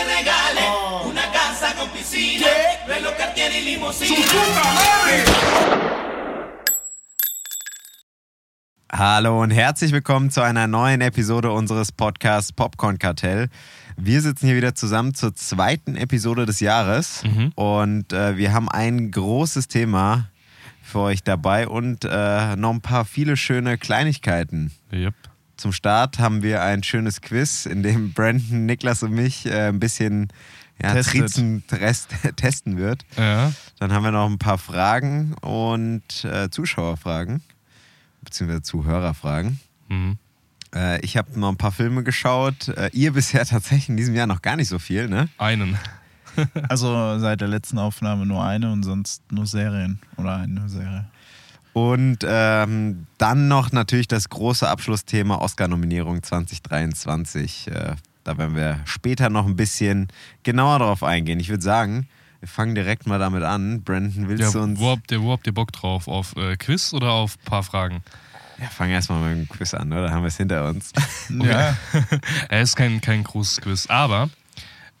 le regale una casa con piscina, reloj Cartier y limusina. Hallo und herzlich willkommen zu einer neuen Episode unseres Podcasts Popcorn Kartell. Wir sitzen hier wieder zusammen zur zweiten Episode des Jahres und äh, wir haben ein großes Thema für euch dabei und äh, noch ein paar viele schöne Kleinigkeiten. Yep. Zum Start haben wir ein schönes Quiz, in dem Brandon, Niklas und mich äh, ein bisschen ja. Trizen rest, testen wird. Ja. Dann haben wir noch ein paar Fragen und äh, Zuschauerfragen, beziehungsweise Zuhörerfragen. Mhm. Äh, ich habe noch ein paar Filme geschaut. Äh, ihr bisher tatsächlich in diesem Jahr noch gar nicht so viel, ne? Einen. Also seit der letzten Aufnahme nur eine und sonst nur Serien oder eine Serie. Und ähm, dann noch natürlich das große Abschlussthema Oscar-Nominierung 2023. Äh, da werden wir später noch ein bisschen genauer drauf eingehen. Ich würde sagen, wir fangen direkt mal damit an. Brandon, willst Ja, du uns. wo, habt ihr, wo habt ihr Bock drauf? Auf äh, Quiz oder auf ein paar Fragen? Ja, fangen erstmal mit dem Quiz an, oder? Haben wir es hinter uns. Ja, Er ist kein, kein großes Quiz, aber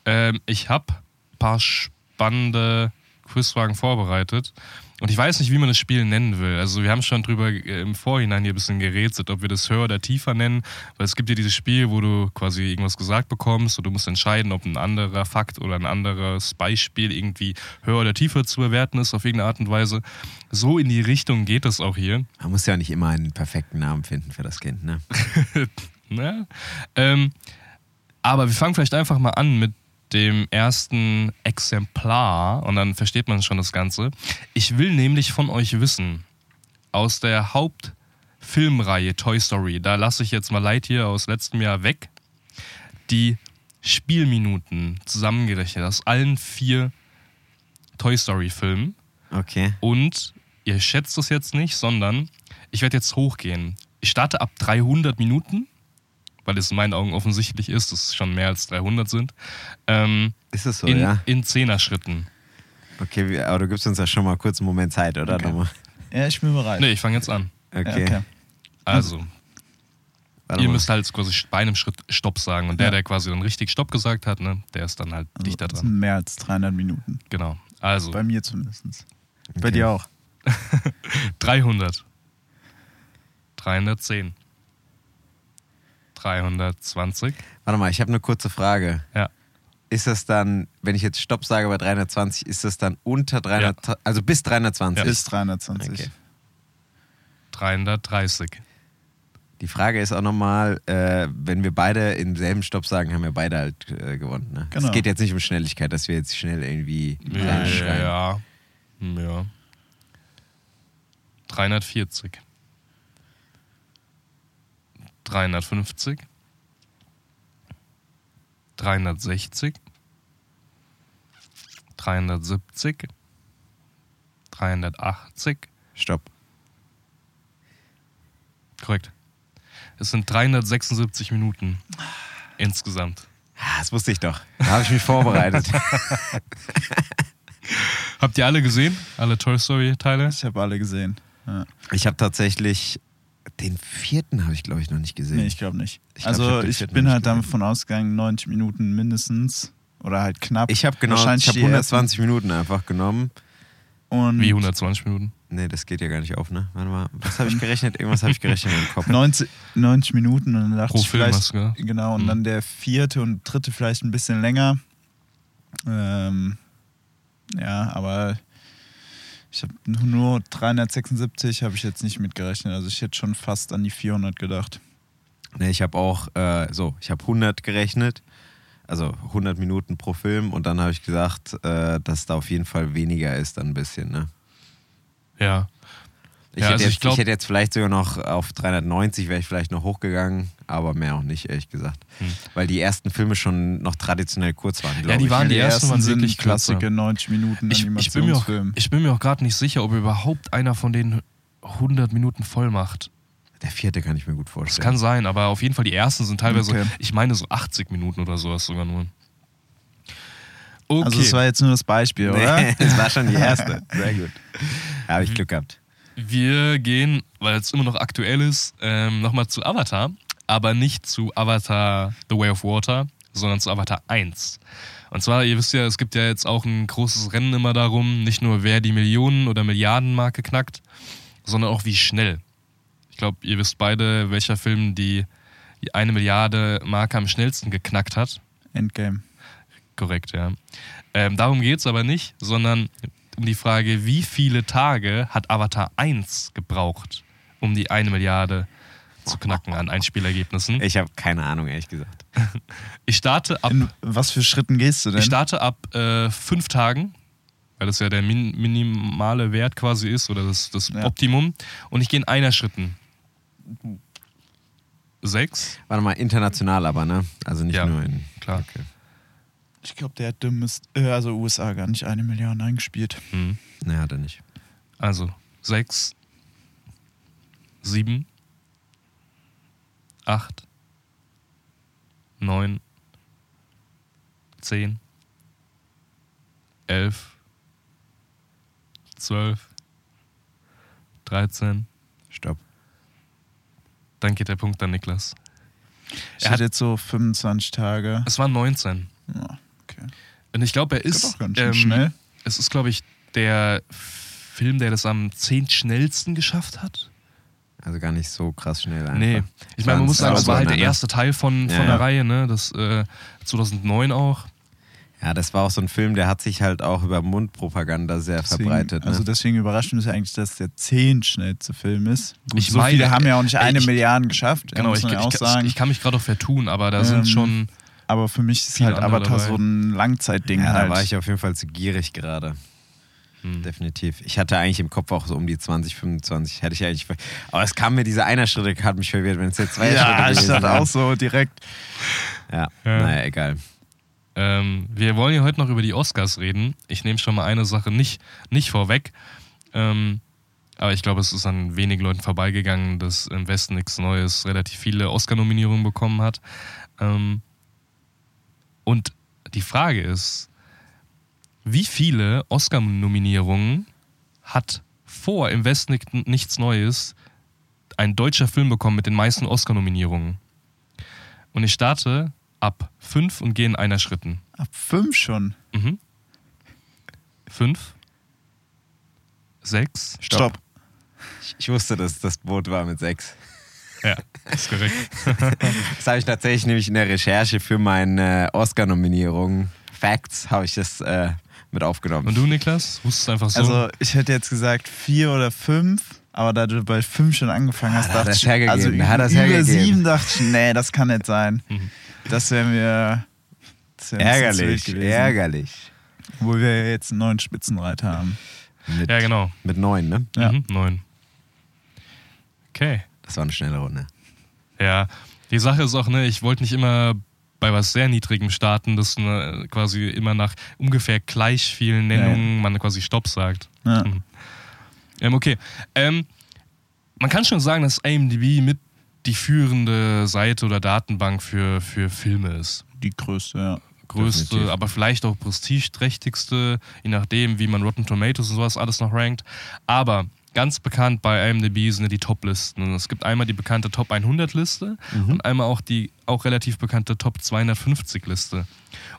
ähm, ich habe ein paar spannende Quizfragen vorbereitet. Und ich weiß nicht, wie man das Spiel nennen will. Also wir haben schon drüber äh, im Vorhinein hier ein bisschen gerätselt, ob wir das höher oder tiefer nennen. Weil es gibt ja dieses Spiel, wo du quasi irgendwas gesagt bekommst und du musst entscheiden, ob ein anderer Fakt oder ein anderes Beispiel irgendwie höher oder tiefer zu bewerten ist auf irgendeine Art und Weise. So in die Richtung geht das auch hier. Man muss ja nicht immer einen perfekten Namen finden für das Kind, ne? Ne? Ähm, aber wir fangen vielleicht einfach mal an mit dem ersten Exemplar und dann versteht man schon das Ganze. Ich will nämlich von euch wissen, aus der Hauptfilmreihe Toy Story, da lasse ich jetzt mal Lightyear aus letztem Jahr weg, die Spielminuten zusammengerechnet aus allen vier Toy Story-Filmen. Okay. Und ihr schätzt es jetzt nicht, sondern ich werde jetzt hochgehen. Ich starte ab 300 Minuten, weil es in meinen Augen offensichtlich ist, dass es schon mehr als 300 sind, ähm, Ist es so, in, ja? in Zehner-Schritten. Okay, aber du gibst uns ja schon mal kurz einen Moment Zeit, oder? Okay. Ja ich bin bereit. Nee, ich fange jetzt an. Okay. Ja, okay. Also, Warte ihr mal. müsst halt quasi bei einem Schritt Stopp sagen. Und der, Ja. der quasi dann richtig Stopp gesagt hat, ne, der ist dann halt dichter Das dran. sind mehr als 300 Minuten. Genau. Also, Bei mir zumindest. Bei Okay. dir auch. 300. 310. 320. Warte mal, ich habe eine kurze Frage. Ja. Ist das dann, wenn ich jetzt Stopp sage bei 320, ist das dann unter 300, also bis 320? Bis 320. Okay. 330. Die Frage ist auch nochmal, äh, wenn wir beide im selben Stopp sagen, haben wir beide halt äh, gewonnen. Ne? Genau. Es geht jetzt nicht um Schnelligkeit, dass wir jetzt schnell irgendwie Ja, reinschreien. ja. ja. 340. 350. 360. 370. 380. Stopp. Korrekt. Es sind 376 Minuten insgesamt. Ah, Das wusste ich doch. Da habe ich mich vorbereitet. Habt ihr alle gesehen? Alle Toy Story Teile? Ich habe alle gesehen. Ja. Ich habe tatsächlich den vierten habe ich glaube ich noch nicht gesehen. Nee, ich glaube nicht. Ich glaub, ich also ich vierten bin halt davon ausgegangen, 90 Minuten mindestens. Oder halt knapp. Ich habe genau, Wahrscheinlich ich habe die ersten- 120 Minuten einfach genommen. Und Wie 120 Minuten? Nee, das geht ja gar nicht auf, ne? Warte mal, was habe ich gerechnet? Irgendwas habe ich gerechnet im Kopf. 90, 90 Minuten und dann dachte Pro ich Film vielleicht, du genau, und Mhm. dann der vierte und dritte vielleicht ein bisschen länger. Ähm, ja, aber ich habe nur 376 habe ich jetzt nicht mitgerechnet. Also ich hätte schon fast an die 400 gedacht. Nee, ich habe auch äh, so, ich habe 100 gerechnet, also 100 Minuten pro Film und dann habe ich gesagt, äh, dass da auf jeden Fall weniger ist, dann ein bisschen, ne? Ja. Ich, Ja, hätte also jetzt, ich glaub- ich hätte jetzt vielleicht sogar noch auf 390 wäre ich vielleicht noch hochgegangen, aber mehr auch nicht, ehrlich gesagt. Hm. Weil die ersten Filme schon noch traditionell kurz waren, Ja, die ich. waren die ersten waren wirklich klasse. 90 Minuten Ich, ich, bin mir auch, ich bin mir auch gerade nicht sicher, ob überhaupt einer von den 100 Minuten voll macht. Der vierte kann ich mir gut Das vorstellen. kann sein, aber auf jeden Fall die ersten sind teilweise, Okay. ich meine so 80 Minuten oder sowas sogar nur. Okay. Also es war jetzt nur das Beispiel, oder? Nee, das war schon die erste. Sehr gut. Da habe ich Glück gehabt. Wir gehen, weil es immer noch aktuell ist, ähm, nochmal zu Avatar, aber nicht zu Avatar The Way of Water, sondern zu Avatar 1. Und zwar, ihr wisst ja, es gibt ja jetzt auch ein großes Rennen immer darum, nicht nur wer die Millionen- oder Milliardenmarke knackt, sondern auch wie schnell. Ich glaube, ihr wisst beide, welcher Film die, die eine Milliarde Marke am schnellsten geknackt hat. Endgame. Korrekt, ja. Ähm, darum geht es aber nicht, sondern um die Frage, wie viele Tage hat Avatar 1 gebraucht, um die eine Milliarde zu knacken an Einspielergebnissen? Ich habe keine Ahnung, ehrlich gesagt. Ich starte ab, In was für Schritten gehst du denn? ich starte ab äh, fünf Tagen, weil das ja der min minimale Wert quasi ist oder das, das Ja. Optimum. Und ich gehe in einer Schritten. Sechs? Warte mal, international aber, ne? Also nicht Ja. nur in. Klar. Okay. Ich glaube, der hat dummes, äh, also USA gar nicht eine Million eingespielt. Hm. Ne, hat er nicht. Also sechs, sieben, acht, neun, zehn, elf, zwölf, dreizehn. Stopp. Dann geht der Punkt an Niklas. Ich Er hatte hat- jetzt so 25 Tage. Es waren 19. Ja, okay. Und ich glaube, er Ist ist. doch ganz schön ähm, schnell. Es ist, glaube ich, der Film, der das am zehntschnellsten geschafft hat. Also gar nicht so krass schnell einfach. Nee. Ich meine, man muss sagen, das war halt der ne? erste Teil von, von Ja, der ja. Reihe, ne? Das äh, 2009 auch. Ja, das war auch so ein Film, der hat sich halt auch über Mundpropaganda sehr Deswegen, verbreitet. Ne? Also deswegen überrascht uns ja eigentlich, dass der zehntschnellste Film ist. Gut, Ich so meine, viele haben ja auch nicht eine ich- Milliarde geschafft, Genau, ich, ja ich, sagen. ich kann mich gerade auch vertun, aber da Ähm, sind schon. Aber für mich ist halt Avatar dabei. so ein Langzeitding ja, halt. da war ich auf jeden Fall zu gierig gerade. Hm. Definitiv. Ich hatte eigentlich im Kopf auch so um die 20, 25. Hätte ich eigentlich. Aber es kam mir diese einer Schritte, hat mich verwirrt, wenn es jetzt zwei Schritte ja, ich dachte auch so direkt. Ja, Ja. naja, egal. Ähm, wir wollen ja heute noch über die Oscars reden. Ich nehme schon mal eine Sache nicht, nicht vorweg. Ähm, aber ich glaube, es ist an wenigen Leuten vorbeigegangen, dass im Westen nichts Neues relativ viele Oscar-Nominierungen bekommen hat. Ähm, und die Frage ist, wie viele Oscar-Nominierungen hat vor im Westen Nic- nichts Neues ein deutscher Film bekommen mit den meisten Oscar-Nominierungen? Und ich starte ab fünf und gehe in einer Schritten. Ab fünf schon. Mhm. Fünf. Sechs. Stopp. Ich, ich wusste, dass das Boot war mit sechs. Ja, ist korrekt. Das habe ich tatsächlich nämlich in der Recherche für meine Oscar-Nominierung Facts habe ich das äh, mit aufgenommen. Und du, Niklas, wusstest einfach so. Also ich hätte jetzt gesagt vier oder fünf, aber da du bei fünf schon angefangen hast, Ah, dachte ich, also über hergegeben. sieben dachte ich, nee, das kann nicht sein. Mhm. Das wäre mir das wär ärgerlich, gewesen. ärgerlich. Wo wir jetzt einen neuen Spitzenreiter haben. Mit, ja, genau. mit neun, ne? Ja. Mhm, neun. Okay. Das war eine schnelle Runde. Ja, die Sache ist auch, ne, ich wollte nicht immer bei was sehr Niedrigem starten, dass ne, quasi immer nach ungefähr gleich vielen Nennungen man quasi Stopp sagt. Ja. Mhm. Ähm, okay. Ähm, man kann schon sagen, dass IMDb mit die führende Seite oder Datenbank für, für Filme ist. Die größte, ja. Größte, Definitiv. aber vielleicht auch prestigeträchtigste, je nachdem, wie man Rotten Tomatoes und sowas alles noch rankt. Aber ganz bekannt bei IMDb sind ja die Top-Listen. Es gibt einmal die bekannte Top 100-Liste und einmal auch die auch relativ bekannte Top 250-Liste.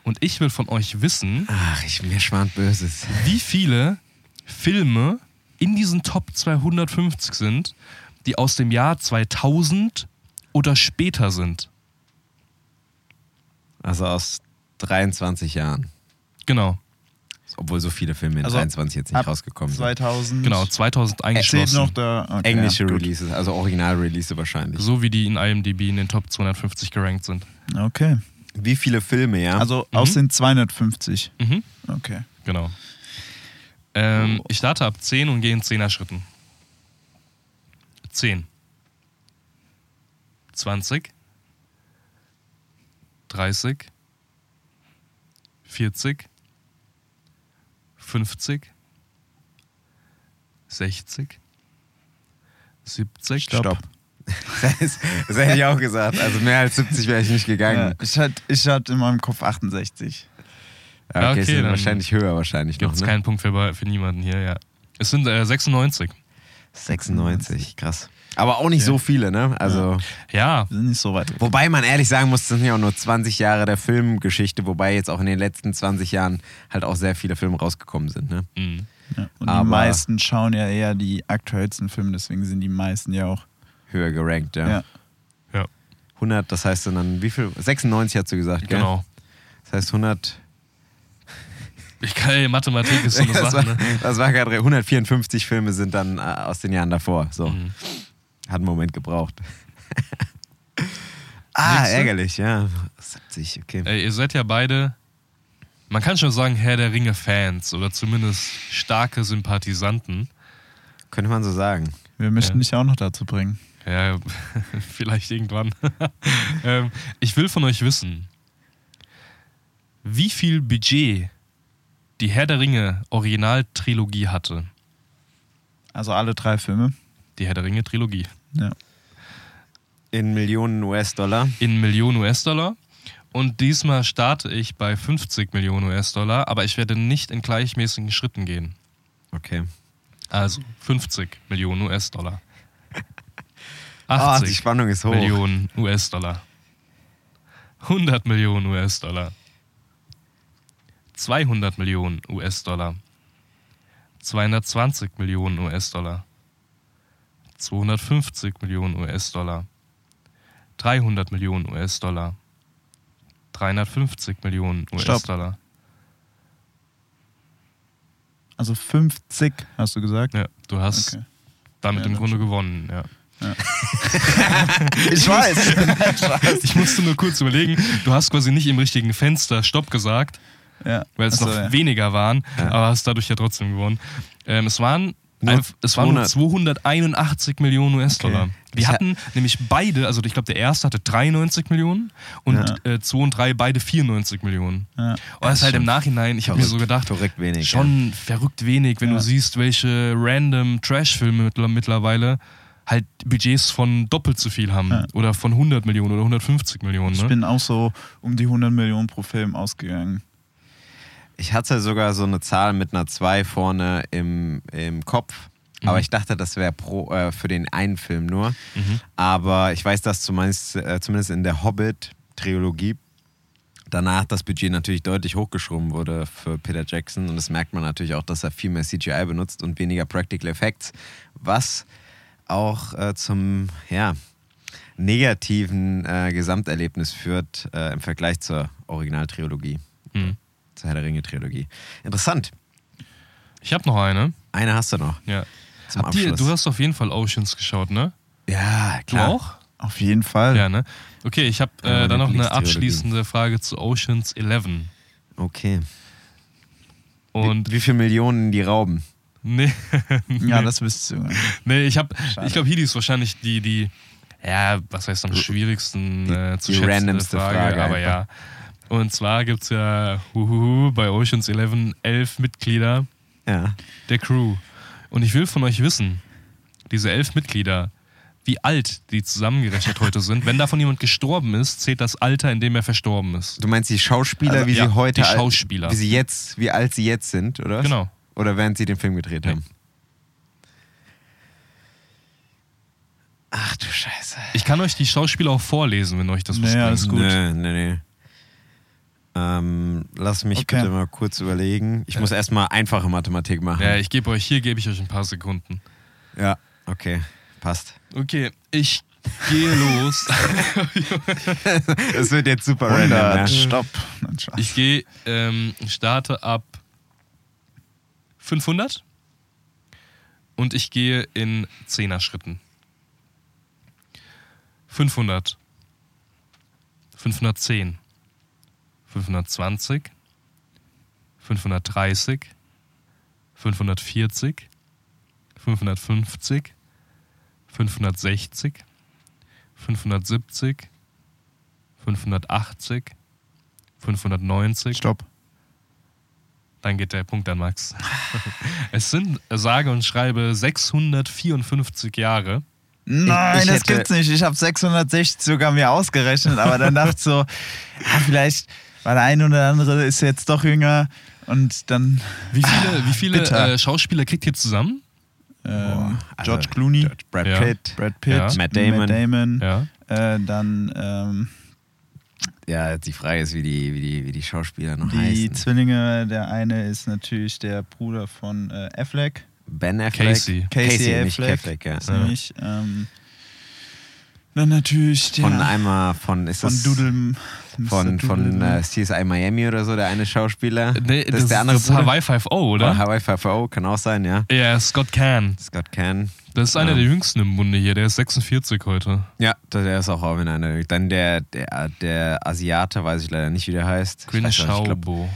Und ich will von euch wissen, Ach, ich, mir schwant Böses. wie viele Filme in diesen Top 250 sind, die aus dem Jahr 2000 oder später sind. Also aus 23 Jahren. Genau, Obwohl so viele Filme in Also 23 jetzt nicht rausgekommen sind. 2000. genau, 2000 Zählt eingeschlossen. noch da. Okay, Englische ja. Releases, also Original-Release wahrscheinlich. So wie die in IMDb in den Top 250 gerankt sind. Okay. Wie viele Filme, ja? Also aus den 250. Mhm, Okay. genau. Ähm, Oh. Ich starte ab 10 und gehe in 10er Schritten. 10. 20. 30. 40. 50. 60. 70. Stopp. Das, das hätte ich auch gesagt. Also mehr als 70 wäre ich nicht Ja, gegangen. ich, hatte, ich hatte in meinem Kopf 68. Ja, Ja, okay, es okay, sind wahrscheinlich höher wahrscheinlich Gibt es ne? keinen Punkt für, für niemanden hier, ja. Es sind äh, 96. 96, krass. Aber auch nicht so viele, ne? Also. Ja, Wir sind nicht so weit. weg. Wobei man ehrlich sagen muss, das sind ja auch nur 20 Jahre der Filmgeschichte, wobei jetzt auch in den letzten 20 Jahren halt auch sehr viele Filme rausgekommen sind, ne? mhm. Ja. Und Aber- die meisten schauen ja eher die aktuellsten Filme, deswegen sind die meisten ja auch. Höher gerankt, ja. Ja. ja, 100, das heißt dann, wie viel? 96 hast du gesagt, gell? genau. Das heißt 100. Ich kann, ey, Mathematik ist so eine das war, Sache, ne? das war gerade 154 Filme sind dann äh, aus den Jahren davor. So. Mhm. Hat einen Moment gebraucht. ah, Nächste. ärgerlich, ja. 70, okay. Ey, ihr seid ja beide, man kann schon sagen, Herr der Ringe-Fans oder zumindest starke Sympathisanten. Könnte man so sagen. Wir möchten Ja. dich auch noch dazu bringen. Ja, vielleicht irgendwann. ähm, ich will von euch wissen, wie viel Budget die Herr der Ringe Originaltrilogie hatte. Also alle drei Filme. Die Herr der Ringe Trilogie. Ja. In Millionen US-Dollar. In Millionen US-Dollar. Und diesmal starte ich bei 50 Millionen US-Dollar, aber ich werde nicht in gleichmäßigen Schritten gehen. Okay. Also 50 Millionen US-Dollar. Ah, 80 die Spannung ist hoch. Millionen US-Dollar. 100 Millionen US-Dollar. 200 Millionen US-Dollar. 220 Millionen US-Dollar. 250 Millionen US-Dollar. 300 Millionen US-Dollar. 350 Millionen Stopp. US-Dollar. Also 50, hast du gesagt? Ja, du hast Okay. damit Ja, im Grunde gewonnen, ja. Ich weiß. Ich musste nur kurz überlegen, du hast quasi nicht im richtigen Fenster Stopp gesagt, ja. weil es Achso, noch ja. weniger waren, aber hast dadurch ja trotzdem gewonnen. Ähm, es waren, Nur es waren nur 200. 281 Millionen US-Dollar. Okay. Wir Ich ha- hatten nämlich beide, also ich glaube der erste hatte 93 Millionen und äh, 2 und 3 beide 94 Millionen. Ja. Und das ist halt im Nachhinein, ich habe mir so gedacht, Verrückt wenig. schon verrückt wenig, wenn Ja. du siehst, welche random Trash-Filme mittler- mittlerweile halt Budgets von doppelt so viel haben. Ja. Oder von 100 Millionen oder 150 Millionen. Ich Ne? bin auch so um die 100 Millionen pro Film ausgegangen. Ich hatte sogar so eine Zahl mit einer 2 vorne im, im Kopf. Aber ich dachte, das wäre pro äh, für den einen Film nur. Mhm. Aber ich weiß, dass zumindest, äh, zumindest in der Hobbit-Trilogie danach das Budget natürlich deutlich hochgeschruben wurde für Peter Jackson. Und das merkt man natürlich auch, dass er viel mehr CGI benutzt und weniger Practical Effects. Was auch äh, zum ja, negativen äh, Gesamterlebnis führt äh, im Vergleich zur Originaltrilogie, Mhm. Zur Herr der Ringe-Trilogie. Interessant. Ich habe noch eine. Eine hast du noch Ja. zum Habt ihr, Abschluss. du hast auf jeden Fall Oceans geschaut, ne? ja, Du klar. auch? Auf jeden Fall. Ja, ne? Okay, ich habe Ja, äh, dann noch eine abschließende Frage zu Oceans 11. Okay. Und wie, wie viele Millionen die rauben? nee, Ja, das wisst ihr. nee, ich habe, ich glaube, hier ist wahrscheinlich die, die, ja, was heißt am schwierigsten äh, zu die schätzende randomste Frage, Frage aber ja. Und zwar gibt es ja huhuhu, bei Oceans 11 elf Mitglieder Ja. der Crew. Und ich will von euch wissen, diese elf Mitglieder, wie alt die zusammengerechnet heute sind. Wenn davon jemand gestorben ist, zählt das Alter, in dem er verstorben ist. Du meinst die Schauspieler, Also, wie ja, sie heute die alt- Schauspieler. wie sie jetzt, wie alt sie jetzt sind, oder? was? Genau. Oder während sie den Film gedreht Ja. haben. Ach du Scheiße. Ich kann euch die Schauspieler auch vorlesen, wenn euch das was Nee, bringt. alles gut. Nee, nee, nee. Ähm, lass mich Okay. bitte mal kurz überlegen. Ich muss erstmal einfache Mathematik machen. Ja, ich gebe euch, hier gebe ich euch ein paar Sekunden. ja, okay. Passt. Okay, ich gehe los. Es wird jetzt super random. 100, Ja. stopp. Ich gehe, ähm, starte ab 500 und ich gehe in 10er Schritten. 500, 510, 520, 530, 540, 550, 560, 570, 580, 590, Stopp. dann geht der Punkt an Max. es sind, sage und schreibe, 654 Jahre. Nein, ich das hätte- gibt's nicht. Ich habe 660 sogar mir ausgerechnet, aber dann dachte ich so, ja, vielleicht, weil der eine oder andere ist jetzt doch jünger und dann Wie viele, wie viele äh, Schauspieler kriegt ihr zusammen? ähm, also George Clooney, Brad Ja. Pitt, Brad Pitt, Ja. Matt Damon. Matt Damon Ja. äh, dann ähm, Ja, die Frage ist, wie die, wie die, wie die Schauspieler noch die heißen. Zwillinge. Der eine ist natürlich der Bruder von äh, Affleck. Ben Affleck. Casey. Casey nicht Affleck. Affleck, ja. Ist nämlich, ähm, dann natürlich der Von einmal von, ist von das Doodle. Von, von äh, CSI Miami oder so, der eine Schauspieler. Nee, das, ist der andere das ist Bruder. Hawaii 5 O, Oder oder? Hawaii 5 kann auch sein, ja. Ja, Scott Can. Scott Can. Das ist einer Ja. der jüngsten im Bunde hier. Der ist 46 heute. Ja, der ist auch in einer. Dann der, der, der Asiate, weiß ich leider nicht, wie der heißt. Quinn Schaubo.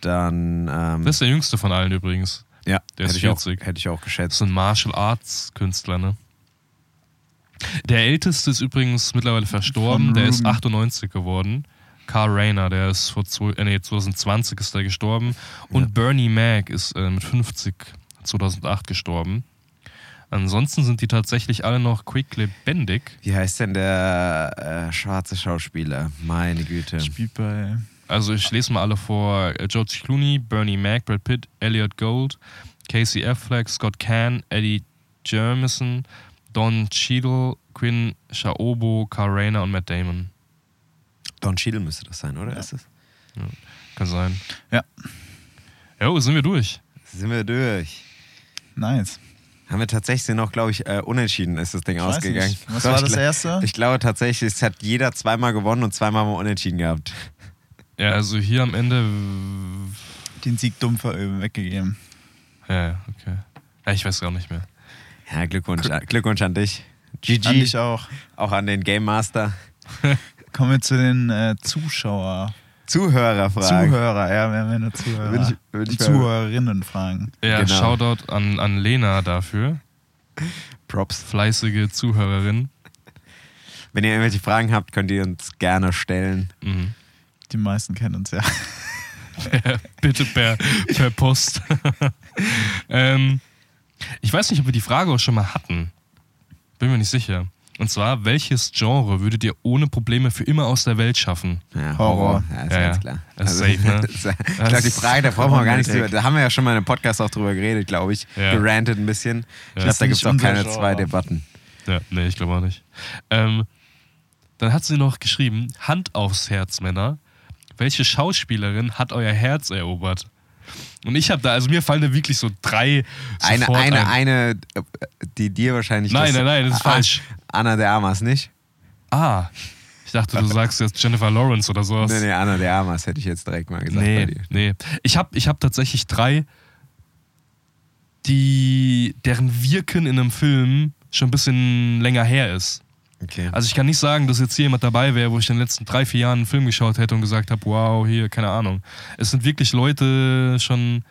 Dann, ähm, Das ist der jüngste von allen übrigens. ja, der ist hätte, ich auch, 40. hätte ich auch Das geschätzt. ist ein Martial Arts Künstler, ne? Der älteste ist übrigens mittlerweile verstorben. Der ist Ruben. 98 geworden. Carl Rayner, der ist vor zwei, äh, nee, 2020 ist er gestorben. Und Bernie Mac ist äh, mit 50 2008 gestorben. Ansonsten sind die tatsächlich alle noch quick lebendig. Wie heißt denn der äh, schwarze Schauspieler? Meine Güte. Spielt bei. Also ich lese mal alle vor. Äh, George Clooney, Bernie Mac, Brad Pitt, Elliot Gold, Casey Affleck, Scott Can, Eddie Jermison, Don Cheadle, Quinn Shaobo, Carl Rayner und Matt Damon. Don Cheadle müsste das sein, oder? Ja. Ist das? Kann sein. Ja. Jo, sind wir durch. Sind wir durch. Nice. Haben wir tatsächlich noch, glaube ich, äh, unentschieden ist das Ding Ich ausgegangen. Was war ich das erste? Ich glaube tatsächlich, es hat jeder zweimal gewonnen und zweimal mal unentschieden gehabt. Ja, also hier am Ende. Den Sieg dumm ver- äh, weggegeben. Ja, ja, okay. Ja, ich weiß gar nicht mehr. Ja, Glückwunsch, Glückwunsch an dich. GG. Fand ich auch. Auch an den Game Master. Kommen wir zu den äh, Zuschauer. Zuhörerfragen. Zuhörer, ja, wir haben ja nur Zuhörer. Würde ich- würde ich Und Zuhörerinnen fragen. Ja, Genau. Shoutout an, an Lena dafür. Props. Fleißige Zuhörerin. Wenn ihr irgendwelche Fragen habt, könnt ihr uns gerne stellen. Mhm. Die meisten kennen uns ja. Bitte per, per Post. ähm, ich weiß nicht, ob wir die Frage auch schon mal hatten. Bin mir nicht sicher. Und zwar, welches Genre würdet ihr ohne Probleme für immer aus der Welt schaffen? Ja, Horror. Ja, ist Ja, ganz ja. klar. Das ist safe, ne? ich glaube, die Frage, da brauchen wir gar nicht drüber. Da haben wir ja schon mal in einem Podcast auch drüber geredet, glaube ich. Ja. Gerantet ein bisschen. Ich Ja. glaube, da gibt es auch keine Genre. zwei Debatten. Ja, nee, ich glaube auch nicht. Ähm, dann hat sie noch geschrieben: Hand aufs Herz, Männer. Welche Schauspielerin hat euer Herz erobert? Und ich habe da, also mir fallen da wirklich so drei. Eine, eine, ein. eine, äh, die dir wahrscheinlich. Nein, nein, nein, das ist falsch. Anna de Armas, nicht? Ah, ich dachte, du sagst jetzt Jennifer Lawrence oder sowas. Nee, nee, Anna de Armas hätte ich jetzt direkt mal gesagt bei Nee, dir. nee. Ich habe ich hab tatsächlich drei, die, deren Wirken in einem Film schon ein bisschen länger her ist. Okay. Also ich kann nicht sagen, dass jetzt hier jemand dabei wäre, wo ich in den letzten drei, vier Jahren einen Film geschaut hätte und gesagt habe, wow, hier, keine Ahnung. Es sind wirklich Leute schon...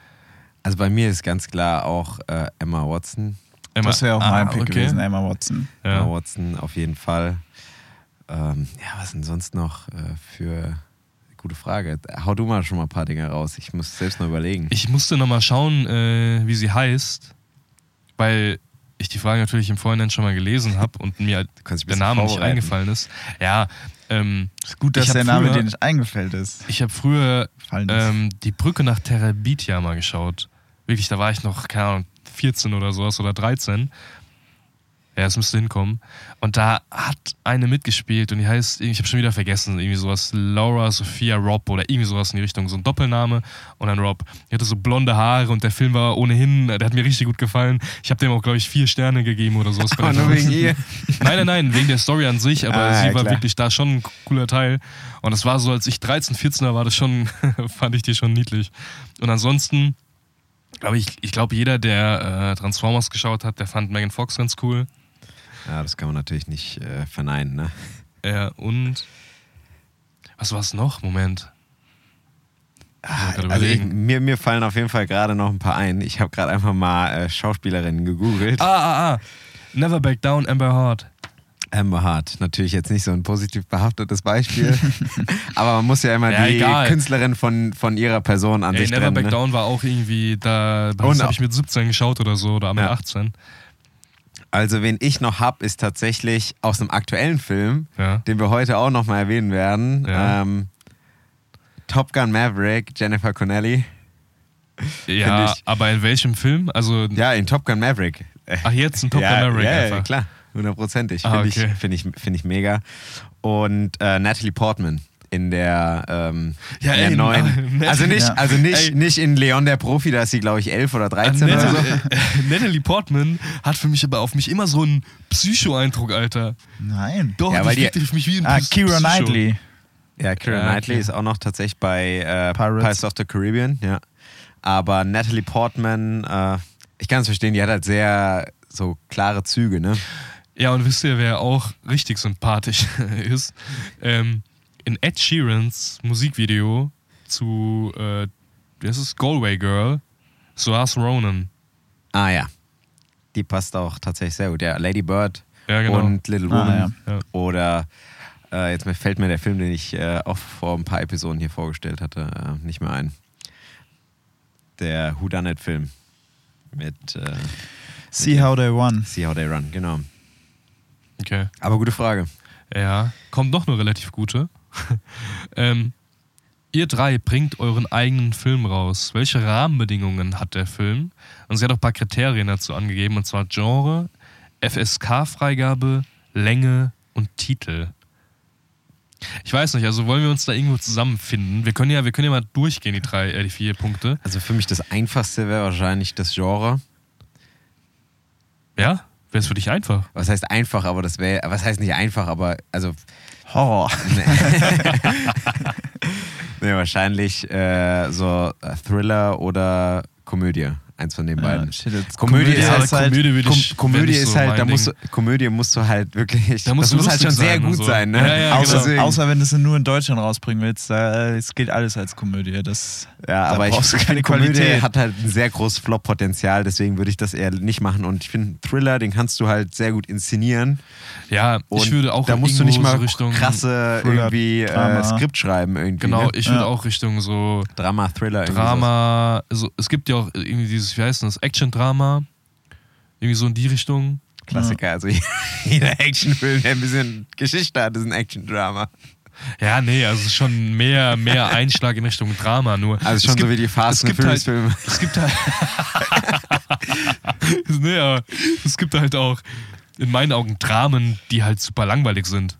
Also bei mir ist ganz klar auch äh, Emma Watson. Emma- Das wäre auch Ah, mein Pick okay. gewesen, Emma Watson. Emma Ja. Watson auf jeden Fall. Ähm, ja, was denn sonst noch äh, für... Gute Frage. Hau du mal schon mal ein paar Dinge raus. Ich muss selbst noch überlegen. Ich musste nochmal schauen, äh, wie sie heißt, weil ich die Frage natürlich im Vorhinein schon mal gelesen habe und mir ein der Name nicht eingefallen ist. Ja, ähm, Ist gut, Ich dass der Name früher- dir nicht eingefällt ist. ich habe früher ähm, die Brücke nach Terabithia mal geschaut. Wirklich, da war ich noch, keine Ahnung, 14 oder sowas oder 13. Ja, es müsste hinkommen. Und da hat eine mitgespielt und die heißt, ich habe schon wieder vergessen, irgendwie sowas, Laura Sophia Robb oder irgendwie sowas in die Richtung, so ein Doppelname und dann Robb. Die hatte so blonde Haare und der Film war ohnehin, der hat mir richtig gut gefallen. Ich habe dem auch, glaube ich, vier Sterne gegeben oder sowas. Aber der nur wegen ihr. Nein, nein, nein, wegen der Story an sich, aber Ah, sie ja, war klar. wirklich da schon ein cooler Teil. Und es war so, als ich 13, 14er war, das schon, fand ich die schon niedlich. Und ansonsten, glaube ich, ich glaube, jeder, der äh, Transformers geschaut hat, der fand Megan Fox ganz cool. Ja, das kann man natürlich nicht äh, verneinen, ne? Ja, und was war es noch? Moment. Grad Also ich, mir, mir fallen auf jeden Fall gerade noch ein paar ein. Ich habe gerade einfach mal äh, Schauspielerinnen gegoogelt. Ah, ah, ah. Never Back Down, Amber Heart. Amber Hart, natürlich jetzt nicht so ein positiv behaftetes Beispiel. aber man muss ja immer Ja, die egal. Künstlerin von, von ihrer Person an Ey, sich Never trennen. Back Ne? Down war auch irgendwie, da das habe ich mit 17 geschaut oder so, oder mit Ja. 18. Also wen ich noch hab, ist tatsächlich aus einem aktuellen Film, Ja. den wir heute auch noch mal erwähnen werden. Ja. Ähm, Top Gun Maverick, Jennifer Connelly. Ja, ich. aber in welchem Film? Also, Ja, in Top Gun Maverick. ach jetzt ein Top ja, Gun Maverick ja, einfach. Klar, hundertprozentig. Ah, Finde okay. ich, find ich, find ich mega. Und äh, Natalie Portman in der, ähm, Ja, in der ey, neuen. Natalie- also nicht, Ja. also nicht, Ey. nicht in Leon der Profi, da ist sie, glaube ich, 11 oder 13 oder so. Natalie, äh, Natalie Portman hat für mich aber auf mich immer so einen Psycho-Eindruck, Alter. Nein. Doch, Ja, die weil die- auf mich wie ein Ah, Psy- Kira Psycho. Knightley. Ja, Keira Ja, Knightley okay. ist auch noch tatsächlich bei äh, Pirates. Pirates of the Caribbean, ja. Aber Natalie Portman, äh, ich kann es verstehen, die hat halt sehr so klare Züge, ne? Ja, und wisst ihr, wer auch richtig sympathisch ist? Ähm, in Ed Sheerans Musikvideo zu, äh, heißt es, Galway Girl, Soas Ronan. Ah ja. Die passt auch tatsächlich sehr gut. Ja, Lady Bird Ja, genau. und Little Ah, Woman. ja. Ja. Oder äh, jetzt fällt mir der Film, den ich äh, auch vor ein paar Episoden hier vorgestellt hatte, äh, nicht mehr ein. Der Whodunit-Film mit äh, See How They Won. See How They Run, genau. Okay. Aber gute Frage. Ja, kommt doch eine relativ gute. ähm, ihr drei bringt euren eigenen Film raus. Welche Rahmenbedingungen hat der Film? Und sie hat auch ein paar Kriterien dazu angegeben, und zwar Genre, FSK-Freigabe, Länge und Titel. Ich weiß nicht, also wollen wir uns da irgendwo zusammenfinden? Wir können ja, wir können ja mal durchgehen, die drei, äh, die vier Punkte. Also für mich das Einfachste wäre wahrscheinlich das Genre. Ja? Wäre es für dich einfach? Was heißt einfach, aber das wäre, was heißt nicht einfach, aber also Horror. nee, wahrscheinlich äh, so äh, Thriller oder Komödie. Eins von den beiden. Ja, shit, Komödie, Komödie ist halt, halt- Komödie ich, Komödie ist so halt, da musst du. Komödie musst du halt wirklich, Da musst das muss halt schon sehr gut so. sein, ne? Ja, ja, außer, genau. Außer wenn du es nur in Deutschland rausbringen willst, da, es geht alles als Komödie. Das, Ja, da aber ich, finde, Komödie Qualität. hat halt ein sehr großes Flop-Potenzial, deswegen würde ich das eher nicht machen. Und ich finde, Thriller, den kannst du halt sehr gut inszenieren. Ja, Und ich würde auch da musst du nicht mal so Richtung, krasse Thriller, irgendwie äh. Skript schreiben irgendwie. Genau, ne? ich würde auch Richtung so Drama, Thriller. irgendwie Drama, also es gibt ja auch irgendwie dieses, wie heißt das, Action-Drama, irgendwie so in die Richtung. Klassiker. Also jeder Actionfilm, der ein bisschen Geschichte hat, ist ein Action-Drama. Ja, nee, also schon mehr, mehr Einschlag in Richtung Drama nur. Also schon gibt, so wie die Fast and gibt halt- Furious-Filme. Es gibt halt. nee, aber es gibt halt auch in meinen Augen Dramen, die halt super langweilig sind.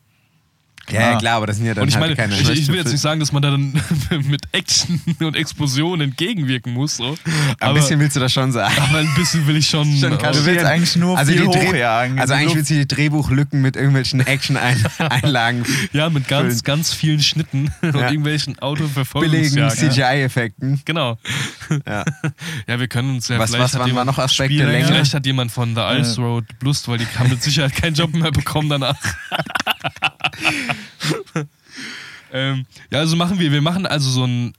Ja, ja, Klar. aber das sind ja dann Und ich halt meine, keine ich, ich will jetzt nicht sagen, dass man da dann mit Action und Explosionen entgegenwirken muss. So. Ein Aber, bisschen willst du das schon sagen. aber ein bisschen will ich schon. Schon äh, Du willst eigentlich nur Also, viel hochjagen. also eigentlich willst du die Drehbuchlücken mit irgendwelchen Action-Einlagen, ja, mit ganz, Füllen. ganz vielen Schnitten und Ja. irgendwelchen billigen Autoverfolgungsjagden. CGI-Effekten. Genau. Ja. Ja, wir können uns ja Was- vielleicht. was waren jemand- noch Aspekte? Spiellänge? Länge? Vielleicht hat jemand von The Ice Road Lust, weil die haben mit Sicherheit keinen Job mehr bekommen danach. ähm, ja, also machen wir, wir machen also so ein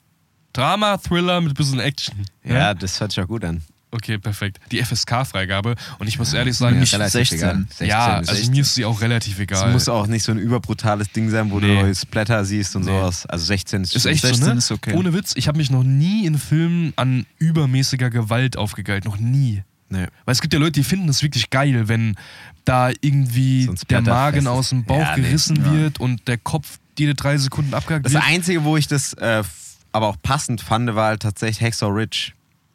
Drama, Thriller mit ein bisschen Action. Ja, das hört sich auch gut an. Okay, perfekt. Die FSK-Freigabe. Und ich muss ehrlich sagen, Ja, ich, relativ 16. egal. 16 ja, ist also 16. mir ist sie auch relativ Es egal. muss auch nicht so ein überbrutales Ding sein, wo Nee. du Splatter siehst und Nee. sowas. Also 16 ist, ist echt so, 16 ne? ist okay. Ohne Witz, ich habe mich noch nie in Filmen an übermäßiger Gewalt aufgegeilt. Noch nie. Nee. Weil es gibt ja Leute, die finden es wirklich geil, wenn da irgendwie der Magen aus dem Bauch Ja, nee. gerissen Ja. wird und der Kopf jede drei Sekunden abgehakt Das wird. Einzige, wo ich das äh, aber auch passend fand, war halt tatsächlich Hacksaw Ridge.